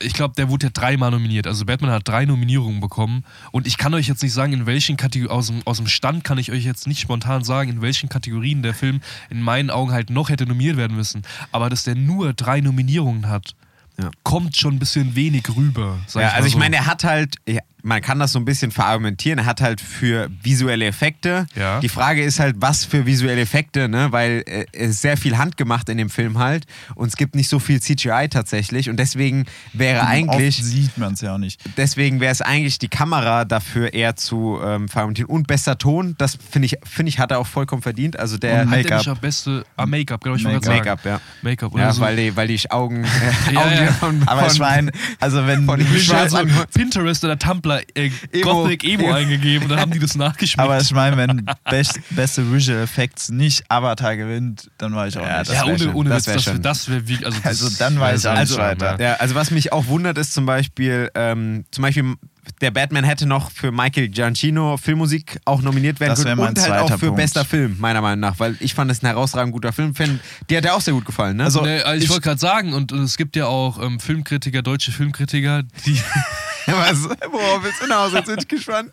ich glaube, der wurde ja dreimal nominiert. Also Batman hat drei Nominierungen bekommen. Und ich kann euch jetzt nicht sagen, in welchen Kategorien, aus dem, aus dem Stand kann ich euch jetzt nicht spontan sagen, in welchen Kategorien der Film in meinen Augen halt noch hätte nominiert werden müssen. Aber dass der nur drei Nominierungen hat, Ja. kommt schon ein bisschen wenig rüber. Sag Ja, ich mal also ich so. meine, er hat halt, man kann das so ein bisschen verargumentieren. Er hat halt für visuelle Effekte. Ja. Die Frage ist halt, was für visuelle Effekte, ne? Weil äh, es ist sehr viel handgemacht in dem Film halt und es gibt nicht so viel CGI tatsächlich und deswegen wäre eigentlich Oft sieht man es ja auch nicht. deswegen wäre es eigentlich die Kamera dafür eher zu ähm, verargumentieren und besser Ton. Das finde ich finde ich hat er auch vollkommen verdient. Also der Und Make-up. nicht auch beste. Ah, Make-up, glaube ich, Make-up. Make-up, ja. Make-up oder Ja, so. weil die weil die Augen, äh, Ja, Augen ja. von, Aber von, ich meine, also wenn von an- Pinterest oder Tumblr äh, Emo. Gothic Emo Emo. eingegeben und dann haben die das nachgeschmeckt. aber ich meine, wenn best, beste Visual Effects nicht Avatar gewinnt, dann war ich auch Ja, nicht. das ja, ohne, schon- ohne das Witz, wär das, schon- das wäre wie. Also, das Also dann weiß ich auch weiter. ja. Ja, also was mich auch wundert, ist zum Beispiel, ähm, zum Beispiel der Batman hätte noch für Michael Giacchino Filmmusik auch nominiert werden Das können und halt auch für Punkt. bester Film, meiner Meinung nach, weil ich fand es ein herausragend guter Film. Fan, dir hat der auch sehr gut gefallen, ne? Also- also ich, ich- wollte gerade sagen, und es gibt ja auch ähm, Filmkritiker, deutsche Filmkritiker, die. was, worauf willst du hinaus? Jetzt bin ich gespannt.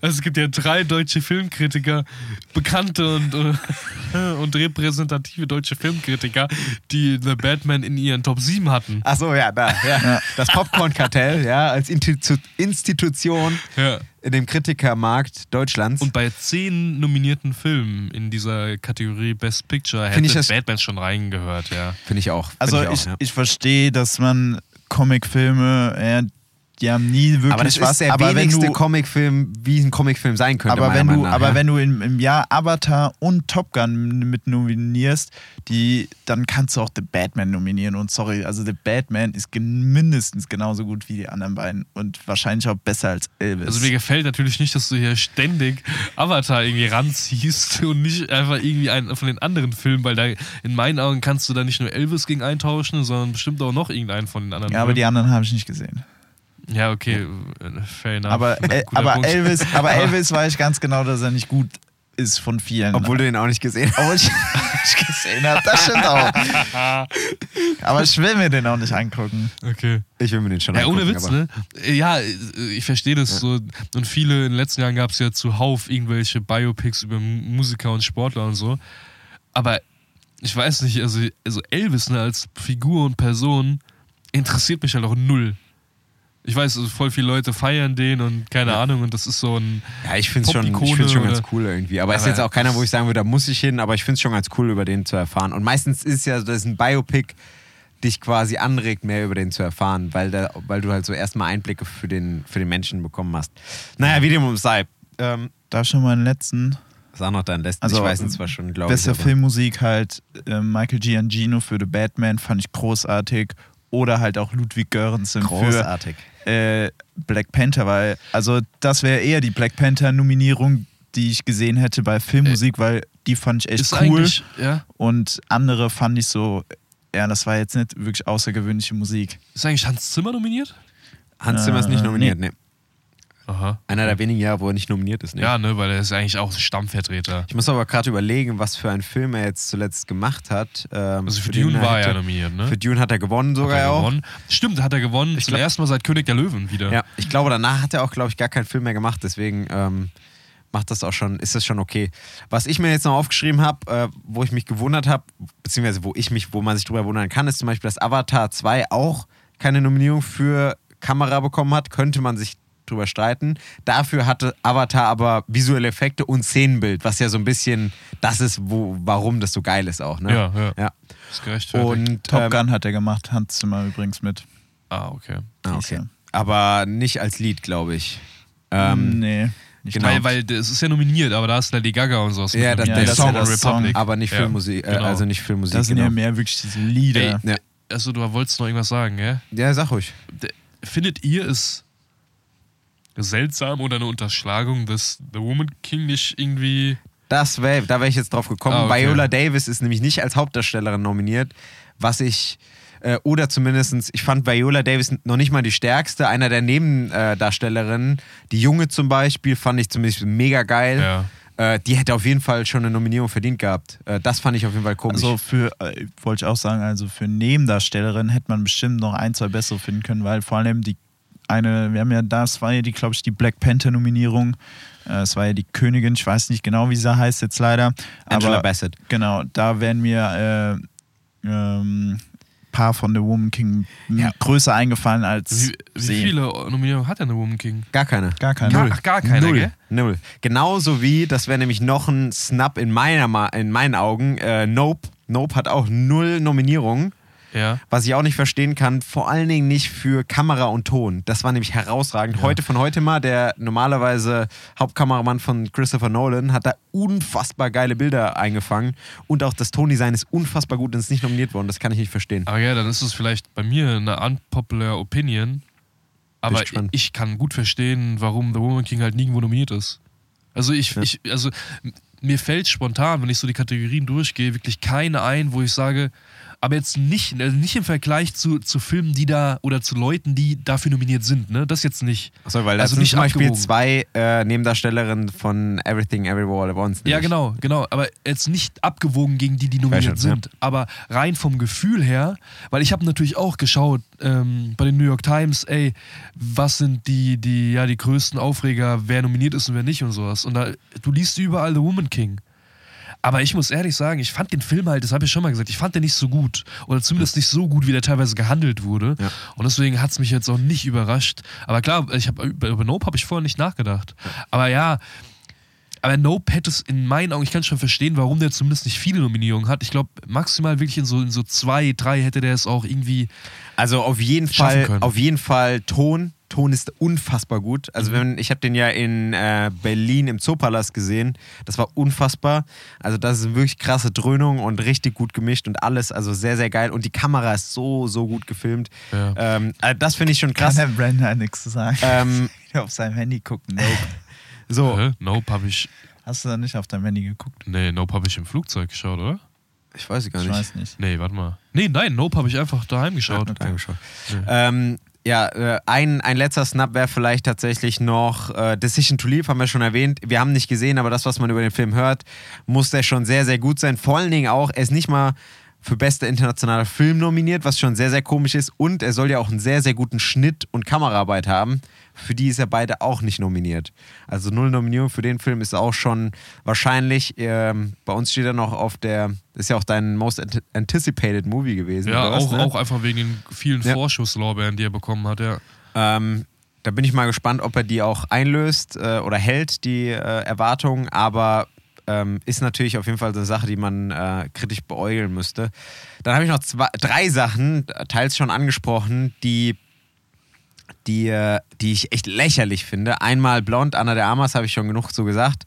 Also es gibt ja drei deutsche Filmkritiker, bekannte und, äh, und repräsentative deutsche Filmkritiker, die The Batman in ihren Top 7 hatten. Ach so, ja, da, ja. Das Popcorn-Kartell, ja, als Institu Institution Ja. in dem Kritikermarkt Deutschlands. Und bei zehn nominierten Filmen in dieser Kategorie Best Picture Find ich hätte das- Batman schon reingehört, ja. Finde ich auch. Find Also ich, auch, ich, ja. ich verstehe, dass man Comicfilme, ja, die haben nie wirklich aber das was. ist der aber wenn wenigste du, Comicfilm, wie ein Comicfilm sein könnte. aber wenn du, nach, aber ja. wenn du im, im Jahr Avatar und Top Gun mit nominierst, die, dann kannst du auch The Batman nominieren. Und sorry, also The Batman ist mindestens genauso gut wie die anderen beiden und wahrscheinlich auch besser als Elvis. Also mir gefällt natürlich nicht, dass du hier ständig Avatar irgendwie ranziehst und nicht einfach irgendwie einen von den anderen Filmen, weil da in meinen Augen kannst du da nicht nur Elvis gegen eintauschen, sondern bestimmt auch noch irgendeinen von den anderen ja, aber die Filmen. anderen habe ich nicht gesehen. Ja, okay, fair enough. Aber, äh, aber, Punkt. Elvis, aber Elvis weiß ganz genau, dass er nicht gut ist von vielen. Obwohl du den auch nicht gesehen hast. Obwohl ich nicht gesehen habe, das stimmt auch. Aber ich will mir den auch nicht angucken. Okay. Ich will mir den schon Ja, ohne angucken, Witz, aber- ne? Ja, äh, ich verstehe das so. Und viele in den letzten Jahren gab es ja zuhauf irgendwelche Biopics über Musiker und Sportler und so. Aber ich weiß nicht, also, also Elvis ne, als Figur und Person interessiert mich halt auch null. Ich weiß, also voll viele Leute feiern den und keine Ja. Ahnung, und das ist so ein. Ja, ich finde es schon, ich find's schon ganz cool irgendwie. Aber es ist jetzt auch keiner, wo ich sagen würde, da muss ich hin, aber ich finde es schon ganz cool, über den zu erfahren. Und meistens ist ja, das ist ein Biopic, dich quasi anregt, mehr über den zu erfahren, weil, da, weil du halt so erstmal Einblicke für den, für den Menschen bekommen hast. Naja, wie dem um sei. Ähm, Darf schon mal einen letzten. sag noch deinen letzten. Also, ich weiß ihn zwar schon, glaube ich. Beste Filmmusik halt äh, Michael Giangino für The Batman fand ich großartig. Oder halt auch Ludwig Göransson für Großartig. äh, Black Panther, weil, also das wäre eher die Black Panther-Nominierung, die ich gesehen hätte bei Filmmusik, weil die fand ich echt ist cool. Ja, Und andere fand ich so, ja, das war jetzt nicht wirklich außergewöhnliche Musik. ist eigentlich Hans Zimmer nominiert? Hans Zimmer ist nicht Äh, nominiert, nee. Aha. Einer der wenigen Jahre, wo er nicht nominiert ist, nee. Ja, ne, weil er ist eigentlich auch Stammvertreter. Ich muss aber gerade überlegen, was für einen Film er jetzt zuletzt gemacht hat. Ähm, Also für den Dune war er hätte- nominiert, ne? Für Dune hat er gewonnen Hat sogar er auch. gewonnen. Stimmt, hat er gewonnen. Ich Zum glaub- ersten Mal seit König der Löwen wieder. Ja, ich glaube, danach hat er auch, glaube ich, gar keinen Film mehr gemacht. Deswegen ähm, macht das auch schon, ist das schon okay. Was ich mir jetzt noch aufgeschrieben habe, äh, wo ich mich gewundert habe, beziehungsweise wo ich mich, wo man sich drüber wundern kann, ist zum Beispiel, dass Avatar 2 auch keine Nominierung für Kamera bekommen hat. Könnte man sich drüber streiten. Dafür hatte Avatar aber visuelle Effekte und Szenenbild, was ja so ein bisschen das ist, wo, warum das so geil ist auch. Ne? Ja, ja. ja. Ist gerechtfertigt. Und Top ähm, Gun hat er gemacht, Hans Zimmer übrigens mit. ah, okay. ah, okay. er. Aber nicht als Lied, glaube ich. Ähm, nee, nicht genau. Weil, weil es ist ja nominiert, aber da ist Lady Gaga und sowas. Ja, das- nominiert. der Der Song und on Song, aber nicht Ja, Filmmusik, äh, genau. also nicht Filmmusik. Das sind genau. ja mehr wirklich diese Lieder. Ey, ja. Also, du wolltest noch irgendwas sagen, gell? ja, sag ruhig. Findet ihr es seltsam oder eine Unterschlagung, dass The Woman King nicht irgendwie. Das wär, da wäre ich jetzt drauf gekommen. Ah, okay. Viola Davis ist nämlich nicht als Hauptdarstellerin nominiert, was ich, äh, oder zumindestens ich fand Viola Davis noch nicht mal die stärkste. Einer der Nebendarstellerinnen, die Junge zum Beispiel, fand ich zumindest mega geil. Ja. Äh, die hätte auf jeden Fall schon eine Nominierung verdient gehabt. Äh, das fand ich auf jeden Fall komisch. Also für, äh, wollte ich auch sagen, also für Nebendarstellerin hätte man bestimmt noch ein, zwei bessere finden können, weil vor allem die eine, wir haben ja, das war ja die, glaube ich, die Black Panther-Nominierung. Äh, Es war ja die Königin, ich weiß nicht genau, wie sie heißt jetzt leider. Angela aber Bassett. genau, da wären mir äh, ähm, paar von The Woman King m- größer eingefallen als Wie, wie sie. viele Nominierungen hat denn der Woman King? Gar keine. Gar keine. Gar, ach, gar keine, Null. gell? Null. Genauso wie, das wäre nämlich noch ein Snap in, meiner, Ma- in meinen Augen, äh, Nope. Nope hat auch null Nominierungen. Ja. Was ich auch nicht verstehen kann, vor allen Dingen nicht für Kamera und Ton. Das war nämlich herausragend. Heute von heute mal, der normalerweise Hauptkameramann von Christopher Nolan, hat da unfassbar geile Bilder eingefangen. Und auch das Tondesign ist unfassbar gut und ist nicht nominiert worden. Das kann ich nicht verstehen. Aber ja, dann ist es vielleicht bei mir eine unpopular Opinion. Aber ich ich kann gut verstehen, warum The Woman King halt nirgendwo nominiert ist. Also ich, ich also mir fällt spontan, wenn ich so die Kategorien durchgehe, wirklich keine ein, wo ich sage, aber jetzt nicht, also nicht im Vergleich zu, zu Filmen, die da oder zu Leuten, die dafür nominiert sind, ne? Das jetzt nicht. Achso, weil das Also sind nicht zum Beispiel abgewogen. zwei äh, Nebendarstellerinnen von Everything Everywhere All at Once. Ja, genau, genau. Aber jetzt nicht abgewogen gegen die, die nominiert schon, ja. sind. Aber rein vom Gefühl her, weil ich habe natürlich auch geschaut ähm, bei den New York Times, ey, was sind die, die, ja, die größten Aufreger, wer nominiert ist und wer nicht und sowas. Und da, du liest überall The Woman King. Aber ich muss ehrlich sagen, ich fand den Film halt, das habe ich schon mal gesagt, ich fand den nicht so gut. Oder zumindest nicht so gut, wie der teilweise gehandelt wurde. Ja. Und deswegen hat es mich jetzt auch nicht überrascht. Aber klar, ich hab, über, Nope habe ich vorher nicht nachgedacht. Aber ja, aber Nope hätte es in meinen Augen, ich kann schon verstehen, warum der zumindest nicht viele Nominierungen hat. Ich glaube, maximal wirklich in so, in so zwei, drei hätte der es auch irgendwie. Also auf jeden Fall, können. auf jeden Fall Ton. Ton ist unfassbar gut. Also Mhm. wenn ich habe den ja in äh, Berlin im Zoopalast gesehen. Das war unfassbar. Also das ist wirklich krasse Dröhnung und richtig gut gemischt und alles. Also sehr sehr geil. Und die Kamera ist so so gut gefilmt. Ja. Ähm, also das finde ich schon Kann krass. der Brandon nichts zu sagen. Ähm, auf seinem Handy gucken. Nope. so, Hä? Nope habe ich. Hast du da nicht auf deinem Handy geguckt? Nee, Nope habe ich im Flugzeug geschaut, oder? ich weiß gar Ich nicht. weiß nicht. Nee, warte mal. Nee, nein, Nope habe ich einfach daheim geschaut. Ja, angeschaut. Ähm, ja, äh, ein, ein letzter Snap wäre vielleicht tatsächlich noch äh, Decision to Leave, haben wir schon erwähnt. Wir haben nicht gesehen, aber das, was man über den Film hört, muss der schon sehr, sehr gut sein. Vor allen Dingen auch, er ist nicht mal für beste internationale Film nominiert, was schon sehr, sehr komisch ist. Und er soll ja auch einen sehr, sehr guten Schnitt und Kameraarbeit haben. Für die ist er beide auch nicht nominiert. Also null Nominierung für den Film ist auch schon wahrscheinlich, ähm, bei uns steht er noch auf der, ist ja auch dein most ant- anticipated Movie gewesen. Ja, oder was, auch, ne? auch einfach wegen den vielen Ja. Vorschusslorbeeren, die er bekommen hat, ja. Ähm, da bin ich mal gespannt, ob er die auch einlöst äh, oder hält, die äh, Erwartungen. Aber ähm, ist natürlich auf jeden Fall eine Sache, die man äh, kritisch beäugeln müsste. Dann habe ich noch zwei, drei Sachen, teils schon angesprochen, die, die, äh, die ich echt lächerlich finde. Einmal Blond, Anna de Armas, habe ich schon genug so gesagt.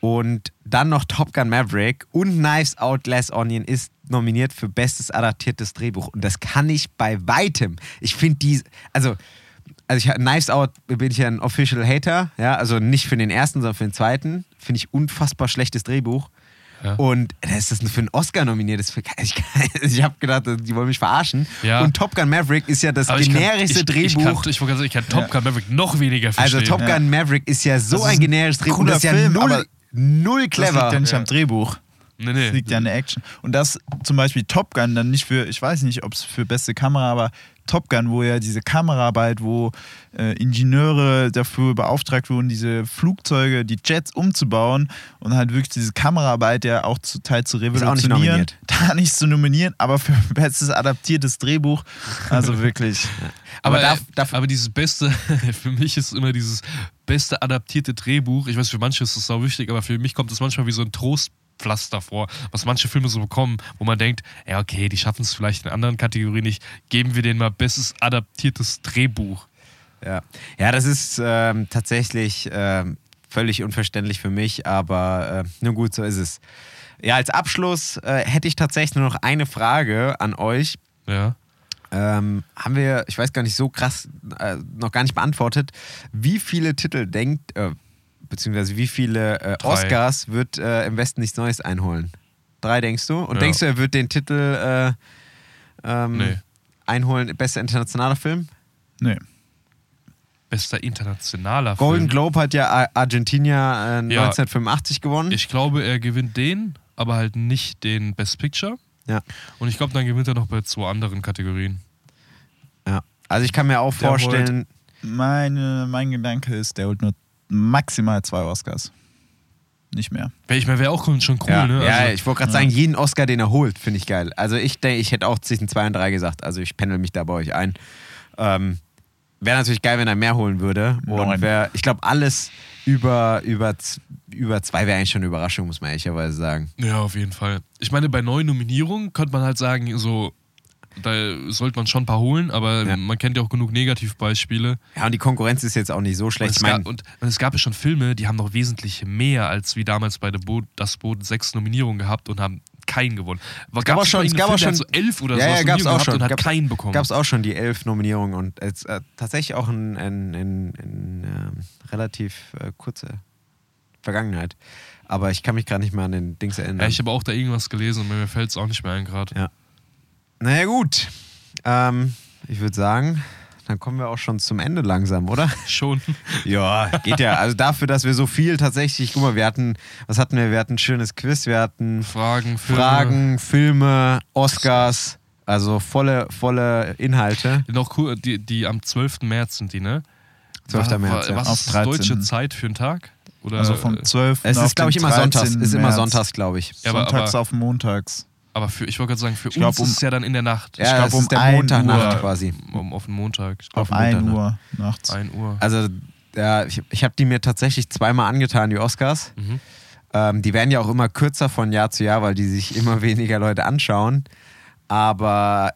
Und dann noch Top Gun Maverick und Knives Out Glass Onion ist nominiert für bestes adaptiertes Drehbuch. Und das kann ich bei weitem. Ich finde die, also, also ich, Knives Out bin ich ja ein Official Hater, ja, also nicht für den ersten, sondern für den zweiten. Finde ich unfassbar schlechtes Drehbuch. Ja. Und da ist das für einen Oscar nominiert. Das für, ich ich habe gedacht, die wollen mich verarschen. Ja. Und Top Gun Maverick ist ja das Aber generischste Drehbuch. Ich, kann, ich, wollte gerade sagen, ich kann Top Gun Maverick noch weniger also verstehen. Top Gun Maverick ist ja so ist ein ein generisches Drehbuch. cooler Das ist ja Film, null, null Das clever. liegt ja nicht Ja. am Drehbuch. nee, nee. Das liegt ja an der Action. Und das zum Beispiel Top Gun dann nicht für, ich weiß nicht, ob es für beste Kamera, aber Top Gun, wo ja diese Kameraarbeit, wo äh, Ingenieure dafür beauftragt wurden, diese Flugzeuge, die Jets umzubauen und halt wirklich diese Kameraarbeit ja auch zu Teil zu nicht revolutionieren. nominiert. Da nicht zu nominieren, aber für bestes adaptiertes Drehbuch. Also wirklich. aber Aber, darf, äh, aber dieses beste, für mich ist immer dieses beste adaptierte Drehbuch. Ich weiß, für manche ist das sau wichtig, aber für mich kommt es manchmal wie so ein Trostpflaster vor, was manche Filme so bekommen, wo man denkt, ja, okay, die schaffen es vielleicht in anderen Kategorien nicht. Geben wir denen mal bestes adaptiertes Drehbuch. Ja, ja das ist ähm, tatsächlich ähm, völlig unverständlich für mich, aber äh, nun gut, so ist es. Ja, als Abschluss äh, hätte ich tatsächlich nur noch eine Frage an euch. Ja. Ähm, haben wir, ich weiß gar nicht, so krass äh, noch gar nicht beantwortet. Wie viele Titel denkt, äh, beziehungsweise wie viele äh. Oscars wird äh, im Westen nichts Neues einholen? Drei denkst du? Und Ja. denkst du, er wird den Titel äh, ähm, Nee. einholen, bester internationaler Film? Nee. Bester internationaler Golden Film. Globe hat ja Ar- Argentina äh, Ja. 1985 gewonnen. Ich glaube, er gewinnt den, aber halt nicht den Best Picture. Ja. Und ich glaube, dann gewinnt er noch bei zwei anderen Kategorien. ja. Also ich kann mir auch Der vorstellen, Meine, mein Gedanke ist, der holt nur maximal zwei Oscars. nicht mehr. Ich meine, wäre auch schon cool, ja, ne? ja, Also, ich wollte gerade sagen, jeden Oscar, den er holt, finde ich geil. Also ich denke, ich hätte auch zwischen 2 und 3 gesagt. Also ich pendel mich da bei euch ein. Ähm, wäre natürlich geil, wenn er mehr holen würde. Und wär, ich glaube, alles über, über, über zwei wäre eigentlich schon eine Überraschung, muss man ehrlicherweise sagen. ja, auf jeden Fall. Ich meine, bei neuen Nominierungen könnte man halt sagen, so, da sollte man schon ein paar holen, aber Ja. man kennt ja auch genug Negativbeispiele. Ja, und die Konkurrenz ist jetzt auch nicht so Und schlecht. es, Ich mein, gab, und, und es gab ja schon Filme, die haben noch wesentlich mehr als wie damals bei Boot, Das Boot sechs Nominierungen gehabt und haben keinen gewonnen. Es gab auch schon- es gab auch schon- so elf oder Ja, so ja, gab's auch schon. und hat Gab- keinen bekommen. gab es auch schon die elf Nominierungen und äh, tatsächlich auch in, in, in, in ähm, relativ äh, kurze Vergangenheit. Aber ich kann mich gerade nicht mehr an den Dings erinnern. ja, ich habe auch da irgendwas gelesen und mir fällt es auch nicht mehr ein gerade. Ja. Naja, gut. Ähm, ich würde sagen, dann kommen wir auch schon zum Ende langsam, oder? Schon. ja, geht ja. Also dafür, dass wir so viel tatsächlich, guck mal, wir hatten, was hatten wir? Wir hatten ein schönes Quiz, wir hatten Fragen, Filme. Fragen, Filme, Oscars, also volle, volle Inhalte. Noch cool, die, die am 12. März sind die, ne? 12. Wa- März, ja. Was Auf ist die deutsche 13.. Zeit für einen Tag? Oder, Also vom äh, 12. Es auf ist, glaube ich, immer sonntags. 13. Ist immer März. sonntags, glaube ich. Ja, aber- Sonntags aber- auf montags. Aber für, ich wollte gerade sagen, für Ich glaub, uns ist um- es ja dann in der Nacht. Ja, glaub, das um ist der 1 Montagnacht quasi. Um, auf den Montag. Auf Auf 1 Montag, ne? Uhr nachts. 1 Uhr. Also, ja, ich, ich habe die mir tatsächlich zweimal angetan, die Oscars. Mhm. Ähm, die werden ja auch immer kürzer von Jahr zu Jahr, weil die sich immer weniger Leute anschauen. Aber,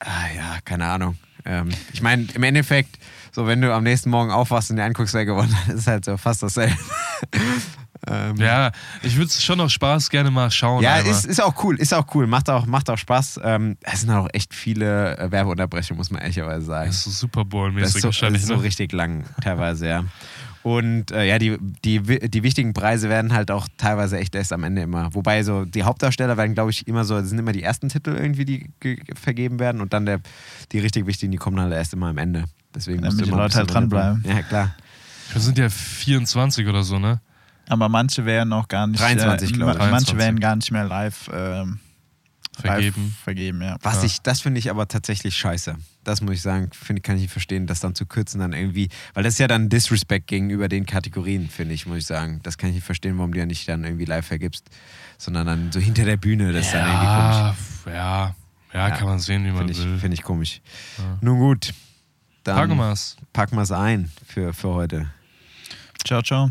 ah, ja, keine Ahnung. Ähm, ich meine, im Endeffekt, so wenn du am nächsten Morgen aufwachst und dir anguckst, wer gewonnen hat, ist halt so fast dasselbe. Ähm, Ja, ich würde es schon noch Spaß gerne mal schauen. Ja, einmal. ist, ist auch cool, ist auch cool, macht auch, macht auch Spaß. Ähm, es sind auch echt viele äh, Werbeunterbrechungen, muss man ehrlicherweise sagen. Das ist so Super Bowl-mäßig ist so, wahrscheinlich. das ist so ne? richtig lang, teilweise, ja. Und äh, ja, die, die, die wichtigen Preise werden halt auch teilweise echt erst am Ende immer. Wobei so die Hauptdarsteller werden, glaube ich, immer so, das sind immer die ersten Titel irgendwie, die ge- vergeben werden und dann der, die richtig wichtigen, die kommen halt erst immer am Ende. Deswegen du die Leute halt dranbleiben. Ja, klar. Wir sind ja 24 oder so, ne? Aber manche werden auch gar nicht. 23, äh, glaub ich. ma- Manche 23. werden gar nicht mehr live ähm, Vergeben. Live vergeben, ja. Was Ja. ich, das finde ich aber tatsächlich scheiße. Das muss ich sagen, finde kann ich nicht verstehen, das dann zu kürzen dann irgendwie, weil das ist ja dann Disrespect gegenüber den Kategorien, finde ich, muss ich sagen. Das kann ich nicht verstehen, warum du ja nicht dann irgendwie live vergibst, sondern dann so hinter der Bühne, das ist dann irgendwie komisch. Ja, ja, ja, Ja, kann man sehen, wie man Finde ich, will. find ich komisch. Ja. Nun gut, dann packen wir es ein für, für heute. Ciao, ciao.